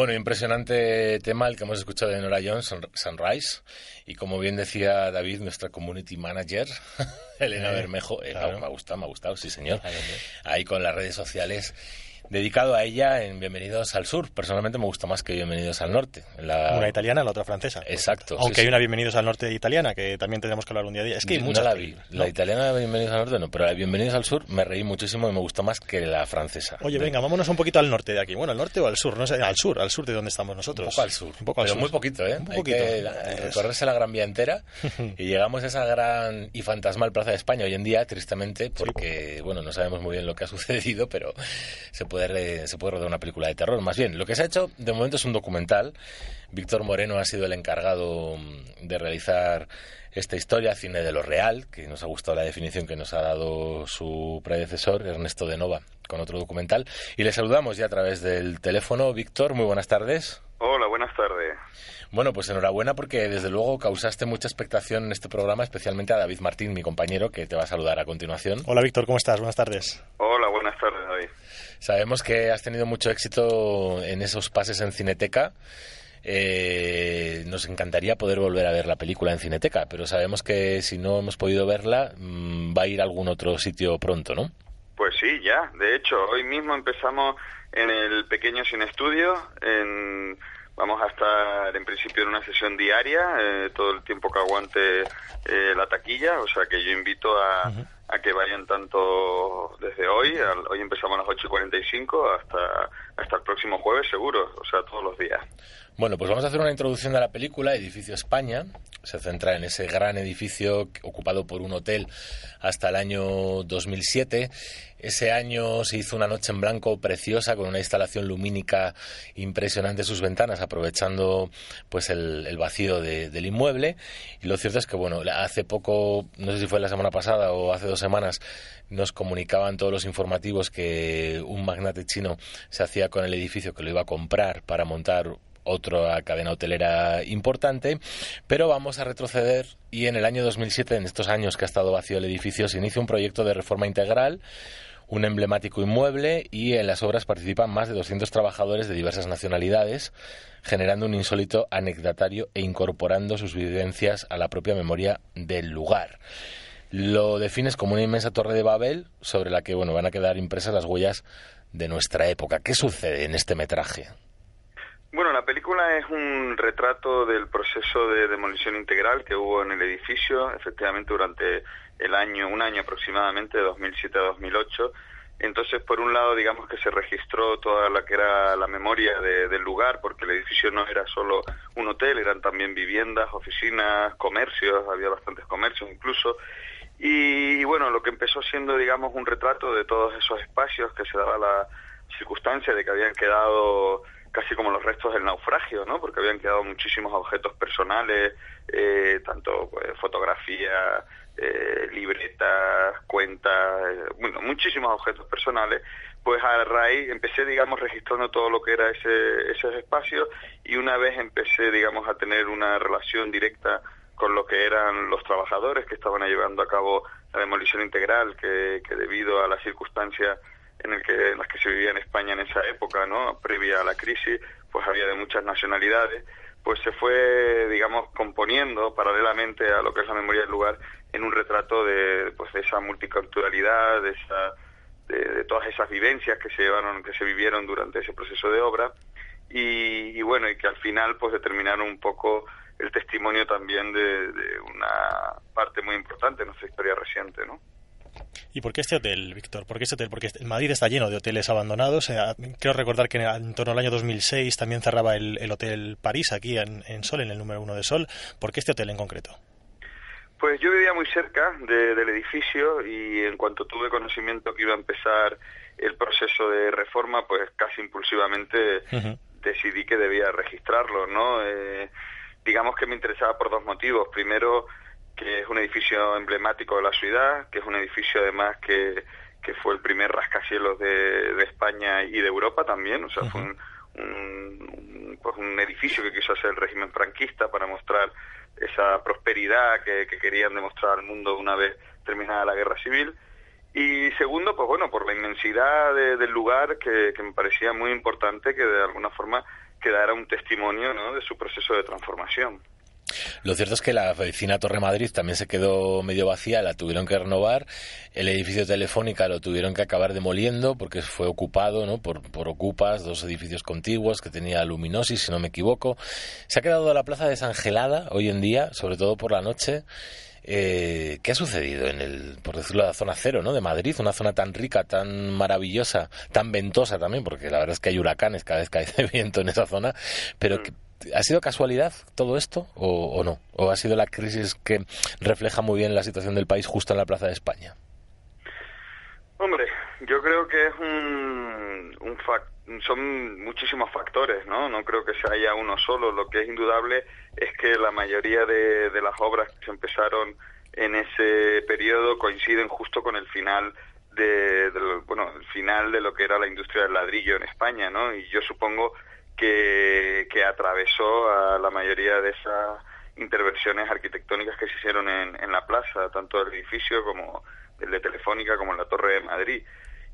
Bueno, impresionante tema el que hemos escuchado de Nora Jones, Sun- Sunrise. Y como bien decía David, nuestra community manager, Elena Eh, Bermejo, eh, claro. me ha gustado, me ha gustado, sí señor. Ahí con las redes sociales. Dedicado a ella en Bienvenidos al Sur. Personalmente me gusta más que Bienvenidos al Norte. La... Una italiana, la otra francesa. Exacto. Aunque sí, hay sí. una Bienvenidos al Norte italiana, que también tenemos que hablar un día. Es que hay no muchas la vi. La ¿no? italiana de Bienvenidos al Norte no, pero la de Bienvenidos al Sur me reí muchísimo y me gustó más que la francesa. Oye, De- venga, vámonos un poquito al norte de aquí. Bueno, al norte o al sur, no sé, al sur, al sur de donde estamos nosotros. Un poco al sur. Un poco al pero sur. muy poquito, ¿eh? Un Hay poquito. que eh, recorrerse la Gran Vía entera y llegamos a esa gran y fantasmal Plaza de España hoy en día, tristemente, porque, bueno, no sabemos muy bien lo que ha sucedido, pero se puede, re- se puede rodar una película de terror. Más bien, lo que se ha hecho de momento es un documental. Víctor Moreno ha sido el encargado mm, de realizar esta historia, cine de lo real, que nos ha gustado la definición que nos ha dado su predecesor, Ernesto de Nova, con otro documental. Y le saludamos ya a través del teléfono. Víctor, muy buenas tardes. Hola, buenas tardes. Bueno, pues enhorabuena porque desde luego causaste mucha expectación en este programa, especialmente a David Martín, mi compañero, que te va a saludar a continuación. Hola, Víctor, ¿cómo estás? Buenas tardes. Hola, buenas tardes, David. Sabemos que has tenido mucho éxito en esos pases en Cineteca. Eh, nos encantaría poder volver a ver la película en Cineteca, pero sabemos que si no hemos podido verla, mm, va a ir a algún otro sitio pronto, ¿no? Pues sí, ya. De hecho, hoy mismo empezamos en el pequeño Cine Estudio. En... Vamos a estar en principio en una sesión diaria, eh, todo el tiempo que aguante eh, la taquilla. O sea que yo invito a, a que vayan tanto desde hoy, hoy empezamos a las 8 y 45, hasta, hasta el próximo jueves seguro, o sea, todos los días. Bueno, pues vamos a hacer una introducción de la película, Edificio España. Se centra en ese gran edificio ocupado por un hotel hasta el año 2007. Ese año se hizo una noche en blanco preciosa con una instalación lumínica impresionante en sus ventanas, aprovechando pues el, el vacío de- del inmueble. Y lo cierto es que, bueno, hace poco, no sé si fue la semana pasada o hace dos semanas, nos comunicaban todos los informativos que un magnate chino se hacía con el edificio que lo iba a comprar para montar otra cadena hotelera importante, pero vamos a retroceder y en el año 2007, en estos años que ha estado vacío el edificio, se inicia un proyecto de reforma integral, un emblemático inmueble y en las obras participan más de 200 trabajadores de diversas nacionalidades, generando un insólito anecdotario e incorporando sus vivencias a la propia memoria del lugar. Lo defines como una inmensa torre de Babel sobre la que bueno, van a quedar impresas las huellas de nuestra época. ¿Qué sucede en este metraje? Bueno, la película es un retrato del proceso de demolición integral que hubo en el edificio, efectivamente durante el año, un año aproximadamente, de 2007 a 2008. Entonces, por un lado, digamos que se registró toda la que era la memoria de- del lugar, porque el edificio no era solo un hotel, eran también viviendas, oficinas, comercios, había bastantes comercios incluso. Y, bueno, lo que empezó siendo, digamos, un retrato de todos esos espacios que se daba la circunstancia de que habían quedado casi como los restos del naufragio, ¿no? Porque habían quedado muchísimos objetos personales, eh, tanto pues, fotografía, eh, libretas, cuentas, eh, bueno, muchísimos objetos personales. Pues a raíz empecé, digamos, registrando todo lo que era ese, esos espacios y una vez empecé, digamos, a tener una relación directa con lo que eran los trabajadores que estaban llevando a cabo la demolición integral, que, debido a las circunstancias en, el que, en las que se vivía en España en esa época, ¿no? previa a la crisis, pues había de muchas nacionalidades, pues se fue, digamos, componiendo paralelamente a lo que es la memoria del lugar en un retrato de, pues, de esa multiculturalidad, de, esa, de, de todas esas vivencias que se llevaron, que se vivieron durante ese proceso de obra y, y bueno, y que al final pues determinaron un poco el testimonio también de, de una parte muy importante de nuestra historia reciente, ¿no? ¿Y por qué este hotel, Víctor? ¿Por qué este hotel? Porque Madrid está lleno de hoteles abandonados. Eh, Creo recordar que en torno al año 2006 también cerraba el, el Hotel París aquí en, en Sol, en el número uno de Sol. ¿Por qué este hotel en concreto? Pues yo vivía muy cerca de- del edificio y en cuanto tuve conocimiento que iba a empezar el proceso de reforma, pues casi impulsivamente decidí que debía registrarlo, ¿no? Eh, digamos que me interesaba por dos motivos. Primero, que es un edificio emblemático de la ciudad, que es un edificio además que, que fue el primer rascacielos de, de España y de Europa también, o sea, fue un, un- un- pues un edificio que quiso hacer el régimen franquista para mostrar esa prosperidad que, que querían demostrar al mundo una vez terminada la guerra civil. Y segundo, pues bueno, por la inmensidad de- del lugar que, que me parecía muy importante que de alguna forma quedara un testimonio ¿no? de su proceso de transformación. Lo cierto es que la vecina Torre Madrid también se quedó medio vacía, la tuvieron que renovar. El edificio Telefónica lo tuvieron que acabar demoliendo porque fue ocupado ¿no? por, por ocupas, dos edificios contiguos que tenía luminosis, si no me equivoco. Se ha quedado la plaza desangelada hoy en día, sobre todo por la noche. Eh, ¿Qué ha sucedido en el, por decirlo, la zona cero, ¿no? De Madrid, una zona tan rica, tan maravillosa, tan ventosa también, porque la verdad es que hay huracanes cada vez que hay viento en esa zona, pero que, ¿Ha sido casualidad todo esto o, o, no? ¿O ha sido la crisis que refleja muy bien la situación del país justo en la Plaza de España? Hombre, yo creo que es un, fac son muchísimos factores, ¿no? No creo que se haya uno solo. Lo que es indudable es que la mayoría de, de las obras que se empezaron en ese periodo coinciden justo con el final de, de lo, bueno, el final de lo que era la industria del ladrillo en España, ¿no? Y yo supongo que, que atravesó a la mayoría de esas intervenciones arquitectónicas que se hicieron en, en la plaza, tanto el edificio como el de Telefónica como en la Torre de Madrid.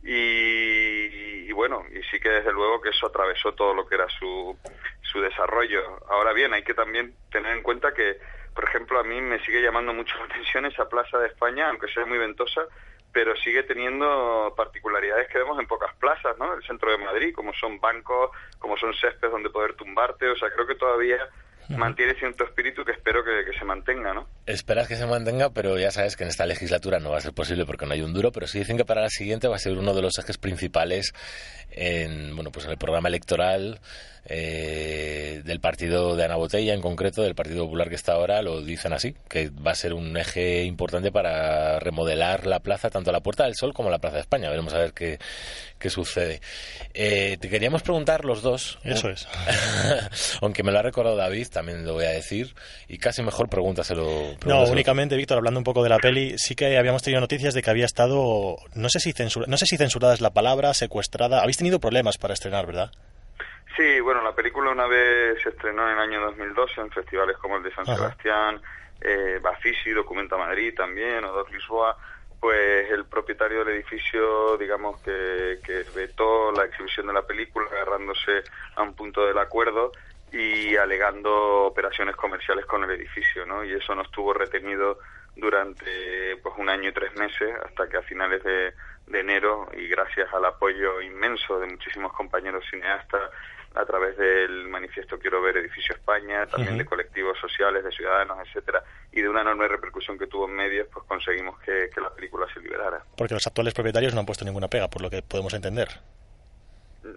Y, y, bueno, y sí que desde luego que eso atravesó todo lo que era su, su desarrollo. Ahora bien, hay que también tener en cuenta que, por ejemplo, a mí me sigue llamando mucho la atención esa Plaza de España, aunque sea muy ventosa, pero sigue teniendo particularidades que vemos en pocas plazas, ¿no? El centro de Madrid, como son bancos, como son céspedes donde poder tumbarte, o sea, creo que todavía mantiene cierto espíritu que espero que, que, se mantenga, ¿no? Esperas que se mantenga, pero ya sabes que en esta legislatura no va a ser posible porque no hay un duro, pero sí dicen que para la siguiente va a ser uno de los ejes principales en, bueno, pues en el programa electoral eh, del partido de Ana Botella, en concreto del Partido Popular que está ahora, lo dicen así, que va a ser un eje importante para remodelar la plaza, tanto la Puerta del Sol como la Plaza de España. Veremos a ver qué, qué sucede. Eh, te queríamos preguntar los dos. Eso es. aunque me lo ha recordado David, también lo voy a decir, y casi mejor pregúntaselo. pregúntaselo. No, únicamente, Víctor, hablando un poco de la peli, sí que habíamos tenido noticias de que había estado, no sé si, censura, no sé si censurada es la palabra, secuestrada. Habéis tenido problemas para estrenar, ¿verdad? Sí, bueno, la película una vez se estrenó en el año 2012 en festivales como el de San Ajá. Sebastián, eh, Bafisi, Documenta Madrid también, o Doc Lisboa, pues el propietario del edificio, digamos que, que vetó la exhibición de la película agarrándose a un punto del acuerdo y alegando operaciones comerciales con el edificio, ¿no? Y eso nos tuvo retenido durante pues un año y tres meses hasta que a finales de, de enero y gracias al apoyo inmenso de muchísimos compañeros cineastas a través del manifiesto Quiero ver Edificio España, también uh -huh. de colectivos sociales, de ciudadanos, etcétera, y de una enorme repercusión que tuvo en medios, pues conseguimos que, que, la película se liberara. Porque los actuales propietarios no han puesto ninguna pega, por lo que podemos entender.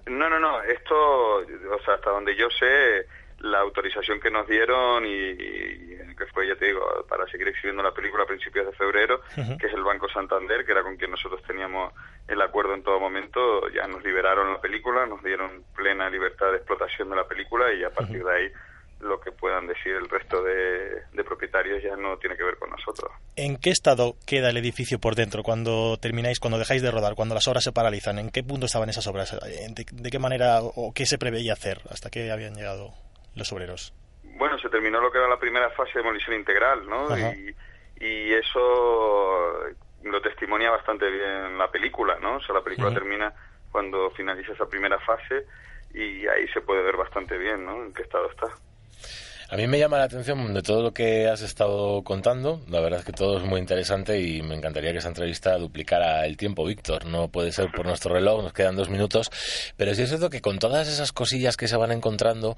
No, no, no, esto, o sea, hasta donde yo sé, la autorización que nos dieron y, y, que fue, ya te digo, para seguir exhibiendo la película a principios de febrero, uh -huh. que es el Banco Santander, que era con quien nosotros teníamos el acuerdo en todo momento, ya nos liberaron la película, nos dieron plena libertad de explotación de la película y a partir uh -huh. de ahí lo que puedan decir el resto de, de, propietarios ya no tiene que ver con nosotros. ¿En qué estado queda el edificio por dentro cuando termináis, cuando dejáis de rodar, cuando las obras se paralizan? ¿En qué punto estaban esas obras? ¿De, de qué manera o qué se preveía hacer hasta que habían llegado los obreros? Bueno, se terminó lo que era la primera fase de demolición integral, ¿no? Y, y, eso lo testimonia bastante bien la película, ¿no? O sea, la película termina cuando finaliza esa primera fase y ahí se puede ver bastante bien, ¿no? En qué estado está. A mí me llama la atención de todo lo que has estado contando. La verdad es que todo es muy interesante y me encantaría que esa entrevista duplicara el tiempo, Víctor. No puede ser por nuestro reloj, nos quedan dos minutos. Pero sí es cierto que con todas esas cosillas que se van encontrando,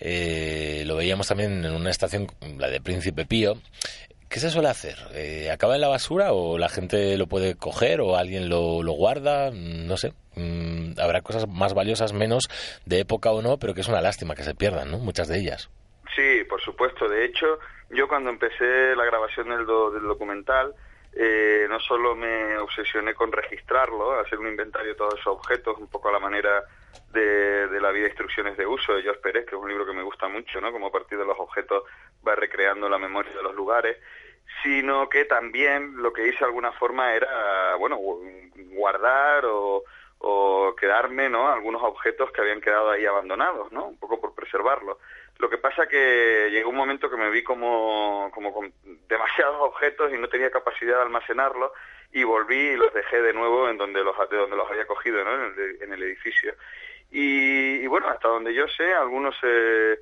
eh, lo veíamos también en una estación, la de Príncipe Pío. ¿Qué se suele hacer? Eh, ¿Acaba en la basura o la gente lo puede coger o alguien lo, lo guarda? No sé. Mm, habrá cosas más valiosas, menos de época o no, pero que es una lástima que se pierdan, ¿no? Muchas de ellas. Sí, por supuesto. De hecho, yo cuando empecé la grabación del, do, del documental, eh, no solo me obsesioné con registrarlo, hacer un inventario de todos esos objetos, un poco a la manera de, de la vida e instrucciones de uso de Jos Pérez, que es un libro que me gusta mucho, ¿no? Como a partir de los objetos va recreando la memoria de los lugares, sino que también lo que hice de alguna forma era, bueno, guardar o, o quedarme, ¿no? Algunos objetos que habían quedado ahí abandonados, ¿no? Un poco por preservarlos. Lo que pasa que llegó un momento que me vi como, como con demasiados objetos y no tenía capacidad de almacenarlos y volví y los dejé de nuevo en donde los, de donde los había cogido, ¿no? En el, en el edificio. Y, y, bueno, hasta donde yo sé, algunos se,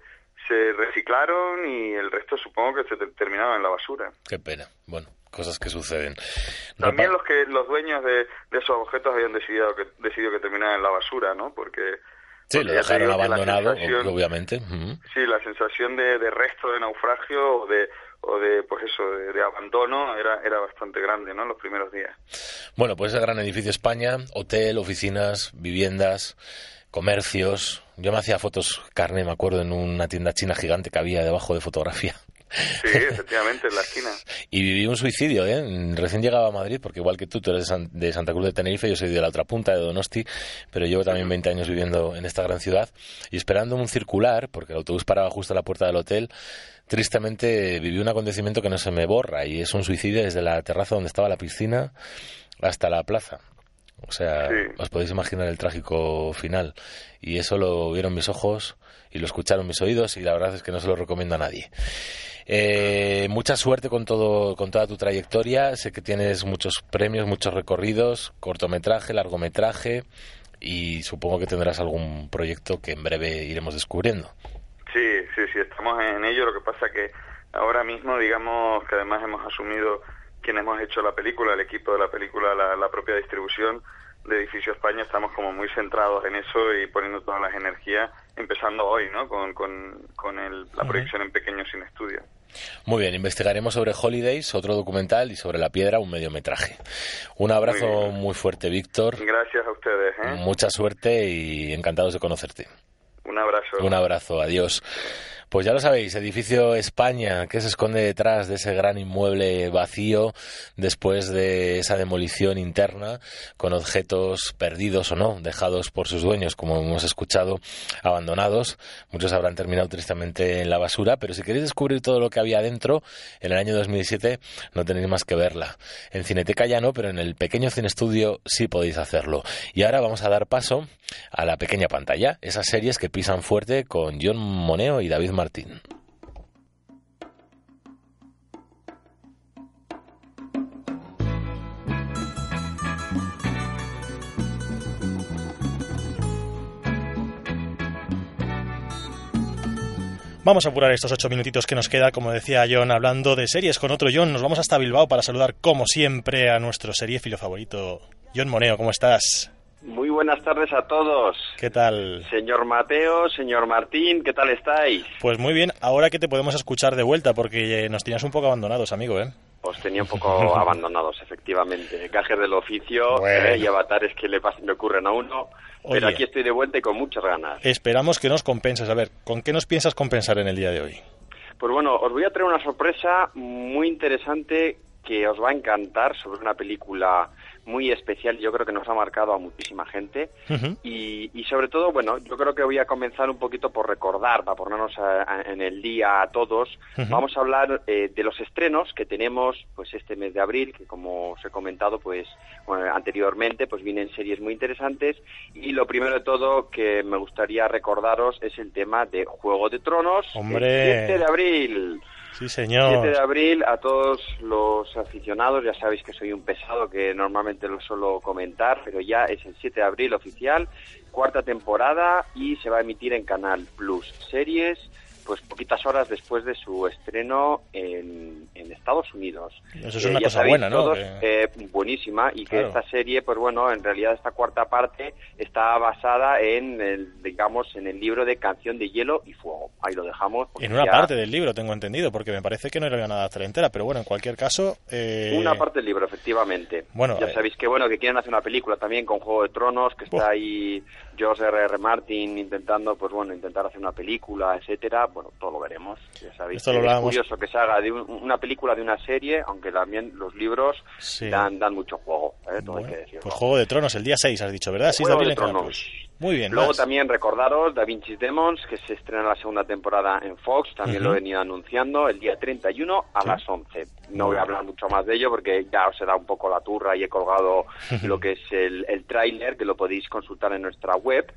se reciclaron y el resto supongo que se te- terminaron en la basura. Qué pena. Bueno, cosas que suceden. También los que los dueños de, de esos objetos habían decidido que decidido que terminaran en la basura, ¿no? Porque Sí, lo dejaron la abandonado, sensación- ob- obviamente. Sí, la sensación de, de resto de naufragio o de o de pues eso de, de abandono era era bastante grande, ¿no? Los primeros días. Bueno, pues ese gran edificio España, hotel, oficinas, viviendas, comercios. Yo me hacía fotos carne, me acuerdo, en una tienda china gigante que había debajo de fotografía. Sí, efectivamente, en la esquina. Y viví un suicidio, ¿eh? Recién llegaba a Madrid, porque igual que tú, tú eres de, San- de Santa Cruz de Tenerife, yo soy de la otra punta, de Donosti, pero llevo también 20 años viviendo en esta gran ciudad y esperando un circular, porque el autobús paraba justo a la puerta del hotel, tristemente viví un acontecimiento que no se me borra y es un suicidio desde la terraza donde estaba la piscina hasta la plaza. O sea, os podéis imaginar el trágico final. Y eso lo vieron mis ojos y lo escucharon mis oídos y la verdad es que no se lo recomiendo a nadie. Eh, mucha suerte con todo, con toda tu trayectoria. Sé que tienes muchos premios, muchos recorridos, cortometraje, largometraje y supongo que tendrás algún proyecto que en breve iremos descubriendo. Sí, sí, sí, estamos en ello. Lo que pasa que ahora mismo, digamos que además hemos asumido quienes hemos hecho la película, el equipo de la película, la, la propia distribución de Edificio España, estamos como muy centrados en eso y poniendo todas las energías, empezando hoy, ¿no? Con, con, con el- la proyección en pequeño sin estudio. Muy bien, investigaremos sobre Holidays, otro documental, y sobre La Piedra, un mediometraje. Un abrazo Muy muy, fuerte, Víctor. Gracias a ustedes, ¿eh? Mucha suerte y encantados de conocerte. Un abrazo. Un abrazo, adiós. Pues ya lo sabéis, edificio España, que se esconde detrás de ese gran inmueble vacío después de esa demolición interna, con objetos perdidos o no, dejados por sus dueños, como hemos escuchado, abandonados. Muchos habrán terminado tristemente en la basura, pero si queréis descubrir todo lo que había dentro, en el año 2007 no tenéis más que verla. En Cineteca ya no, pero en el pequeño cine estudio sí podéis hacerlo. Y ahora vamos a dar paso a la pequeña pantalla, esas series que pisan fuerte con John Moneo y David Martín. Vamos a apurar estos ocho minutitos que nos queda, como decía John, hablando de series con otro John. Nos vamos hasta Bilbao para saludar, como siempre, a nuestro seriéfilo favorito, John Moneo. ¿Cómo estás? Muy buenas tardes a todos. ¿Qué tal? Señor Mateo, señor Martín, ¿qué tal estáis? Pues muy bien, ahora que te podemos escuchar de vuelta, porque eh, nos tenías un poco abandonados, amigo, ¿eh? Os tenía un poco abandonados, efectivamente. Gajes del oficio Bueno. eh, y avatares que le, pas- le ocurren a uno. Pero aquí estoy de vuelta y con muchas ganas. Esperamos que nos compenses. A ver, ¿con qué nos piensas compensar en el día de hoy? Pues bueno, os voy a traer una sorpresa muy interesante que os va a encantar sobre una película muy especial. Yo creo que nos ha marcado a muchísima gente. Y, y sobre todo, bueno, yo creo que voy a comenzar un poquito por recordar, para ponernos a- a- en el día a todos. Vamos a hablar eh, de los estrenos que tenemos pues este mes de abril, que como os he comentado pues bueno, anteriormente, pues vienen series muy interesantes. Y lo primero de todo que me gustaría recordaros es el tema de Juego de Tronos, Hombre. el 7 de abril. Sí, señor. 7 de abril, a todos los aficionados, ya sabéis que soy un pesado que normalmente lo suelo comentar, pero ya es el 7 de abril oficial, cuarta temporada y se va a emitir en Canal Plus Series, pues poquitas horas después de su estreno en, en Estados Unidos. Eso es Eh, una cosa sabéis buena, ¿no? todos, Que- eh, buenísima y que Claro. esta serie, pues bueno, en realidad esta cuarta parte está basada en el, digamos, en el libro de Canción de Hielo y Fuego. Ahí lo dejamos. En una ya- parte del libro, tengo entendido, porque me parece que no era nada hasta la entera, pero bueno, en cualquier caso... eh, Una parte del libro, efectivamente. Bueno, ya eh, sabéis que bueno que quieren hacer una película también con Juego de Tronos, que está ahí George R. R. Martin intentando, pues bueno, intentar hacer una película, etcétera. Bueno, todo lo veremos. Ya sabéis Esto lo es curioso que se haga de un- una película de una serie, aunque también los libros Sí. dan, dan mucho juego, ¿eh? todo hay Bueno, que decirlo. Pues Juego de Tronos, el día 6, has dicho, ¿verdad? 6 de Juego abril de Tronos. Muy bien, Luego más. también recordaros Da Vinci's Demons, que se estrena la segunda temporada en Fox, también lo he venido anunciando el día 31 a las 11. No voy a hablar mucho más de ello porque ya os he dado un poco la turra y he colgado lo que es el, el tráiler, que lo podéis consultar en nuestra web.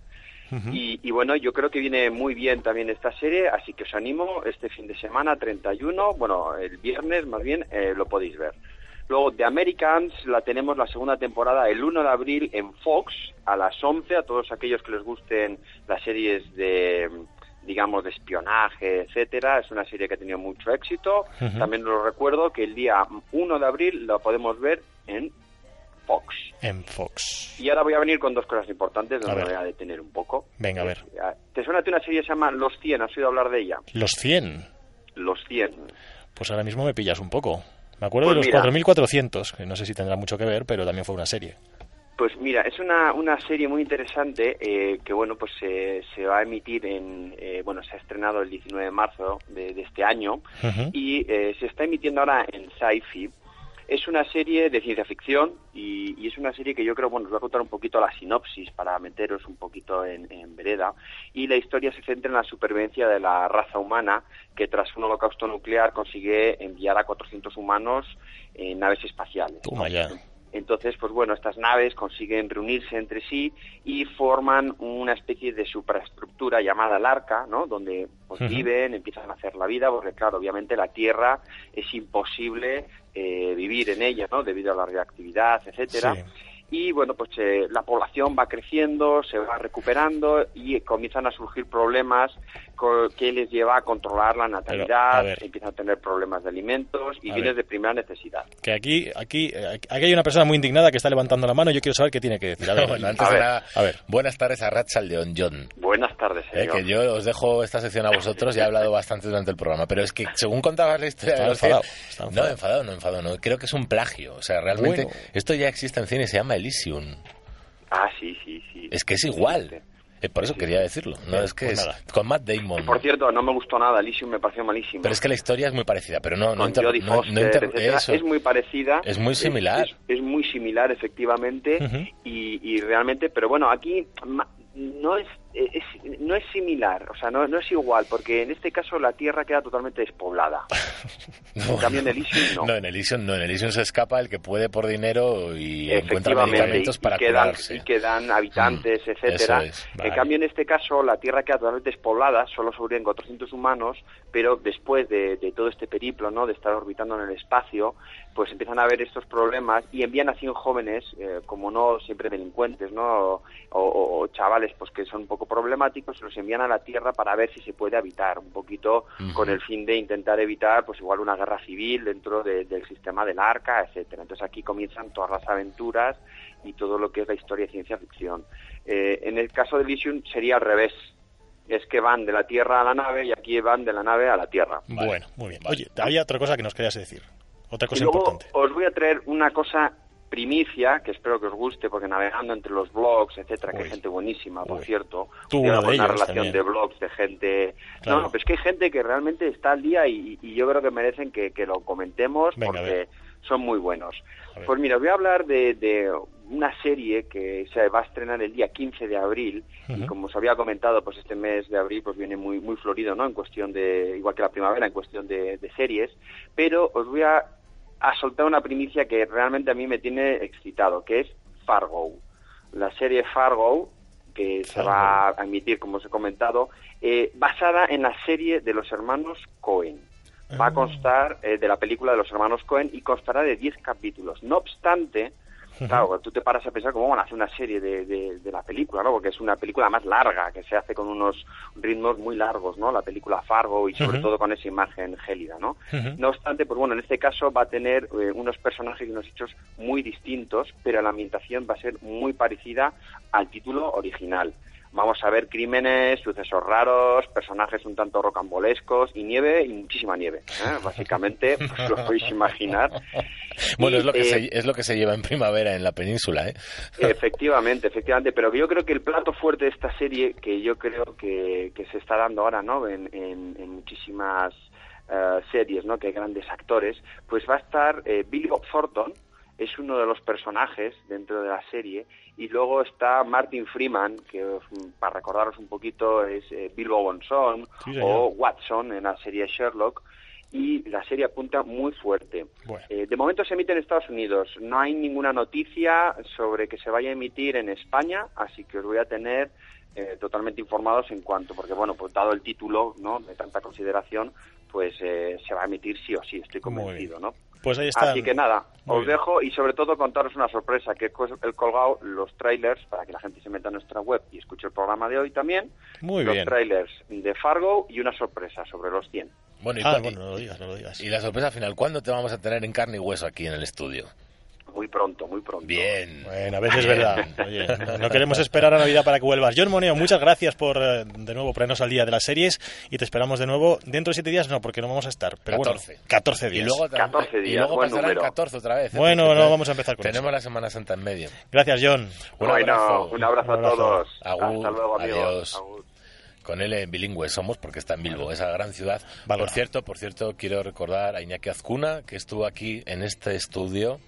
Y, y bueno, yo creo que viene muy bien también esta serie, así que os animo este fin de semana, 31, bueno, el viernes más bien, eh, lo podéis ver. Luego, The Americans, la tenemos la segunda temporada el 1 de abril en Fox a las 11, a todos aquellos que les gusten las series de, digamos, de espionaje, etcétera. Es una serie que ha tenido mucho éxito. También lo recuerdo que el día 1 de abril la podemos ver en Fox. En Fox. Y ahora voy a venir con dos cosas importantes donde me voy a detener un poco. Venga, a ver. ¿Te suena a ti una serie que se llama Los 100? ¿Has oído hablar de ella? Los 100. Los 100. Pues ahora mismo me pillas un poco. Me acuerdo Pues de los mira. 4400, que no sé si tendrá mucho que ver, pero también fue una serie. Pues mira, es una, una serie muy interesante eh, que bueno pues se se va a emitir en eh, bueno se ha estrenado el 19 de marzo de, de este año y eh, se está emitiendo ahora en Sci-Fi. Es una serie de ciencia ficción y, y es una serie que yo creo, bueno, os voy a contar un poquito la sinopsis para meteros un poquito en, en vereda. Y la historia se centra en la supervivencia de la raza humana que tras un holocausto nuclear consigue enviar a 400 humanos en naves espaciales. Entonces, pues bueno, estas naves consiguen reunirse entre sí y forman una especie de supraestructura llamada el arca, ¿no? Donde pues, viven, empiezan a hacer la vida, porque claro, obviamente la Tierra es imposible eh, vivir en ella, ¿no? Debido a la reactividad, etcétera. Sí. Y bueno, pues eh, la población va creciendo, se va recuperando y comienzan a surgir problemas que les lleva a controlar la a natalidad, ver. empiezan a tener problemas de alimentos y A bienes ver. de primera necesidad. Que aquí, aquí, eh, aquí hay una persona muy indignada que está levantando la mano y yo quiero saber qué tiene que decir. A ver, Bueno, antes a ver. A ver. buenas tardes a Ratchaldeón John. Buenas tardes, Eh, señor. que yo os dejo esta sección a vosotros, ya he hablado bastante durante el programa, pero es que según contabas la historia Está de los enfadado, No, enfadado. no enfadado, no. Creo que es un plagio. O sea, realmente Bueno. esto ya existe en cine y se llama Elysium. Ah, sí, sí, sí. Es que es igual. Eh, por eso quería decirlo. No es que pues es con Matt Damon. Por cierto, no me gustó nada, Elysium me pareció malísimo. Pero es que la historia es muy parecida, pero no, no, Jodie no- eso. es muy parecida. Es muy similar. Es, es muy similar, efectivamente, Ujú. y, y realmente, pero bueno, aquí no es, es- no es similar, o sea, no, no es igual, porque en este caso la Tierra queda totalmente despoblada. En cambio, en Elysium no. No, en Elysium no. En Elysium se escapa el que puede por dinero y encuentra medicamentos y, para y quedan, curarse. y quedan habitantes, Mm, etcétera. En cambio, en este caso, la Tierra queda totalmente despoblada, solo sobreviven 400 humanos, pero después de, de todo este periplo, ¿no?, de estar orbitando en el espacio, pues empiezan a haber estos problemas y envían a 100 jóvenes, eh, como no siempre delincuentes, ¿no?, o, o- o chavales pues que son un poco problemáticos, los envían a la Tierra para ver si se puede habitar, un poquito con el fin de intentar evitar, pues igual una guerra civil dentro de- del sistema del arca, etcétera. Entonces aquí comienzan todas las aventuras y todo lo que es la historia de ciencia ficción. Eh, en el caso de Elysium sería al revés. Es que van de la Tierra a la nave y aquí van de la nave a la Tierra. Bueno, muy bien. Oye, había otra cosa que nos querías decir. Otra Y cosa luego importante. os voy a traer una cosa primicia que espero que os guste porque navegando entre los blogs, etcétera, que hay gente buenísima, por Uy. cierto. Tú una buena relación también. de blogs de gente. Claro. No, no, pero es que hay gente que realmente está al día y, y yo creo que merecen que, que lo comentemos Venga, porque son muy buenos. Pues mira, os voy a hablar de, de una serie que se va a estrenar el día 15 de abril y como os había comentado, pues este mes de abril pues viene muy muy florido, ¿no? En cuestión de igual que la primavera en cuestión de, de series, pero os voy a, a soltar una primicia que realmente a mí me tiene excitado, que es Fargo. La serie Fargo que se va a emitir, como os he comentado, eh, basada en la serie de los hermanos Cohen. Va a Ah. constar eh, de la película de los hermanos Cohen y constará de 10 capítulos. No obstante, claro, tú te paras a pensar cómo van a hacer una serie de, de- de la película, ¿no? Porque es una película más larga, que se hace con unos ritmos muy largos, ¿no? La película Fargo y sobre todo con esa imagen gélida, ¿no? No obstante, pues bueno, en este caso va a tener eh, unos personajes y unos hechos muy distintos, pero la ambientación va a ser muy parecida al título original. Vamos a ver crímenes, sucesos raros, personajes un tanto rocambolescos y nieve y muchísima nieve. ¿eh? Básicamente, pues lo podéis imaginar. Bueno, Y, es lo, que eh, se, es lo que se lleva en primavera en la península, ¿eh? Efectivamente, efectivamente, pero yo creo que el plato fuerte de esta serie, que yo creo que, que se está dando ahora, ¿no? En, en- en muchísimas eh, series, ¿no? Que hay grandes actores, pues va a estar eh, Billy Bob Thornton, es uno de los personajes dentro de la serie, y luego está Martin Freeman, que mm, para recordaros un poquito es eh, Bilbo Bonson Sí, o Watson en la serie Sherlock, y la serie apunta muy fuerte. Bueno. Eh, de momento se emite en Estados Unidos. No hay ninguna noticia sobre que se vaya a emitir en España, así que os voy a tener eh, totalmente informados en cuanto, porque bueno, pues dado el título, ¿no? De tanta consideración, pues eh, se va a emitir sí o sí, estoy convencido, ¿no? Pues ahí está. Así que nada, Muy os bien. dejo y sobre todo contaros una sorpresa, que he colgado los trailers para que la gente se meta en nuestra web y escuche el programa de hoy también. Muy los bien. trailers de Fargo y una sorpresa sobre los 100. Bueno, y, Ah, bueno, no lo digas, no lo digas. y la sorpresa final, ¿cuándo te vamos a tener en carne y hueso aquí en el estudio? Muy pronto, muy pronto. Bien. Bueno, a veces es verdad. Oye, no, no queremos esperar a Navidad para que vuelvas. John Moneo, muchas gracias por eh, de nuevo ponernos al día de las series y te esperamos de nuevo dentro de siete días, no, porque no vamos a estar. Pero 14. bueno, 14 días. Y luego, 14 y días, luego buen pasarán número. 14 otra vez. ¿eh? Bueno, Porque no vamos a empezar con Tenemos eso. la Semana Santa en medio. Gracias, John. Un bueno, abrazo. un abrazo a Un abrazo. todos. Agur, Hasta luego, amigos. adiós. Agur. Con él en bilingüe somos porque está en Bilbo, esa gran ciudad. Valora. Por cierto, por cierto, quiero recordar a Iñaki Azcuna, que estuvo aquí en este estudio.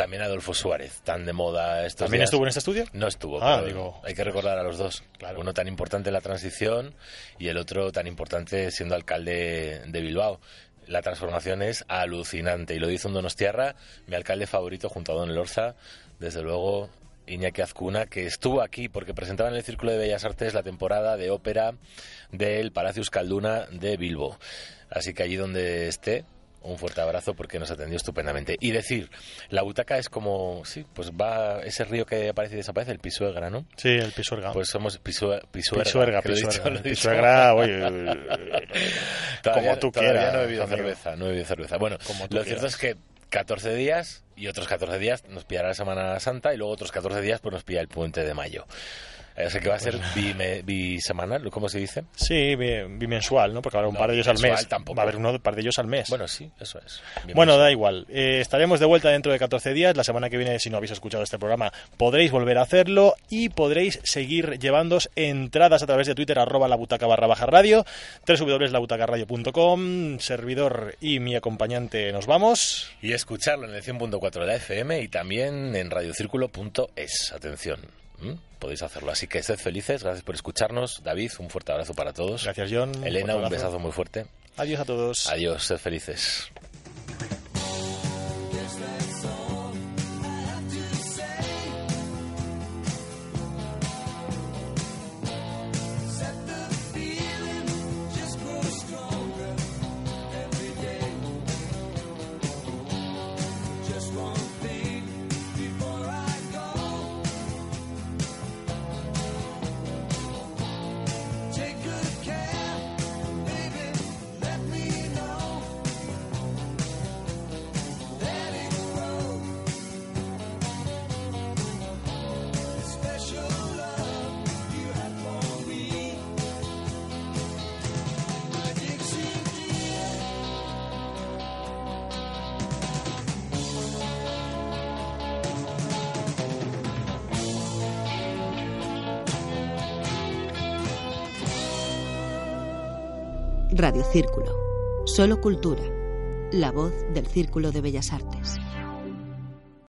También Adolfo Suárez, tan de moda estos ¿También días. estuvo en este estudio? No estuvo. Ah, pero digo. Hay que recordar a los dos. Uno tan importante en la transición y el otro tan importante siendo alcalde de Bilbao. La transformación es alucinante y lo dice un Donostiarra, mi alcalde favorito junto a Don Elorza, desde luego Iñaki Azcuna, que estuvo aquí porque presentaba en el Círculo de Bellas Artes la temporada de ópera del Palacio Euskalduna de Bilbo. Así que allí donde esté, un fuerte abrazo porque nos atendió estupendamente. Y decir, la butaca es como, sí, pues va ese río que aparece y desaparece, el Pisuegra, ¿no? Sí, el Pisuerga. Pues somos Pisue- Pisuerga. Pisuerga, Pisuerga. Pisuerga, oye, Todavía- como tú todavía quieras, no he bebido amigo. cerveza, no he bebido cerveza. Bueno, lo cierto quieras. es que 14 días y otros 14 días nos pillará la Semana Santa y luego otros 14 días pues nos pilla el puente de mayo. Así que va a ser bime- bisemanal, ¿cómo se dice? Sí, bi- bimensual, ¿no? Porque habrá un No, par de ellos al mes. tampoco. Va a haber uno, un par de ellos al mes. Bueno, sí, eso es. Bueno, da igual. Eh, estaremos de vuelta dentro de 14 días. La semana que viene, si no habéis escuchado este programa, podréis volver a hacerlo y podréis seguir llevándos entradas a través de Twitter, arroba la butaca barra baja radio, www.labutacaradio.com, servidor y mi acompañante nos vamos. Y escucharlo en el 100.4 de la FM y también en radiocírculo.es. Atención. ¿M? Podéis hacerlo. Así que sed felices, gracias por escucharnos. David, un fuerte abrazo para todos. Gracias, John. Elena, un besazo muy fuerte. Adiós a todos. Adiós, sed felices. Radio Círculo. Solo cultura. La voz del Círculo de Bellas Artes.